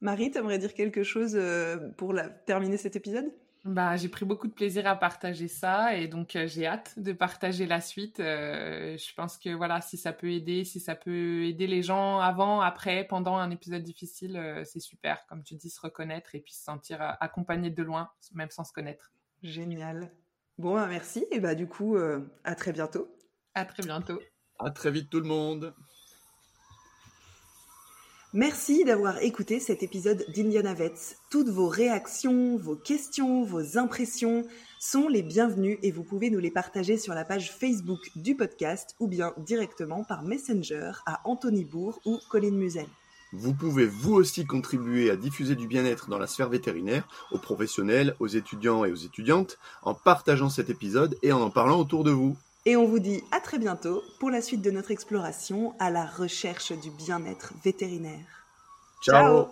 Marie, tu aimerais dire quelque chose euh, pour la... terminer cet épisode? Bah, j'ai pris beaucoup de plaisir à partager ça et donc euh, j'ai hâte de partager la suite. Euh, je pense que voilà, si ça peut aider, si ça peut aider les gens avant, après, pendant un épisode difficile, euh, c'est super. Comme tu dis, se reconnaître et puis se sentir accompagné de loin, même sans se connaître. Génial. Bon, bah, merci et bah du coup, à très bientôt. À très bientôt. À très vite tout le monde. Merci d'avoir écouté cet épisode d'Indiana Vets. Toutes vos réactions, vos questions, vos impressions sont les bienvenues et vous pouvez nous les partager sur la page Facebook du podcast ou bien directement par Messenger à Anthony Bourg ou Colin Musel. Vous pouvez vous aussi contribuer à diffuser du bien-être dans la sphère vétérinaire, aux professionnels, aux étudiants et aux étudiantes, en partageant cet épisode et en en parlant autour de vous. Et on vous dit à très bientôt pour la suite de notre exploration à la recherche du bien-être vétérinaire. Ciao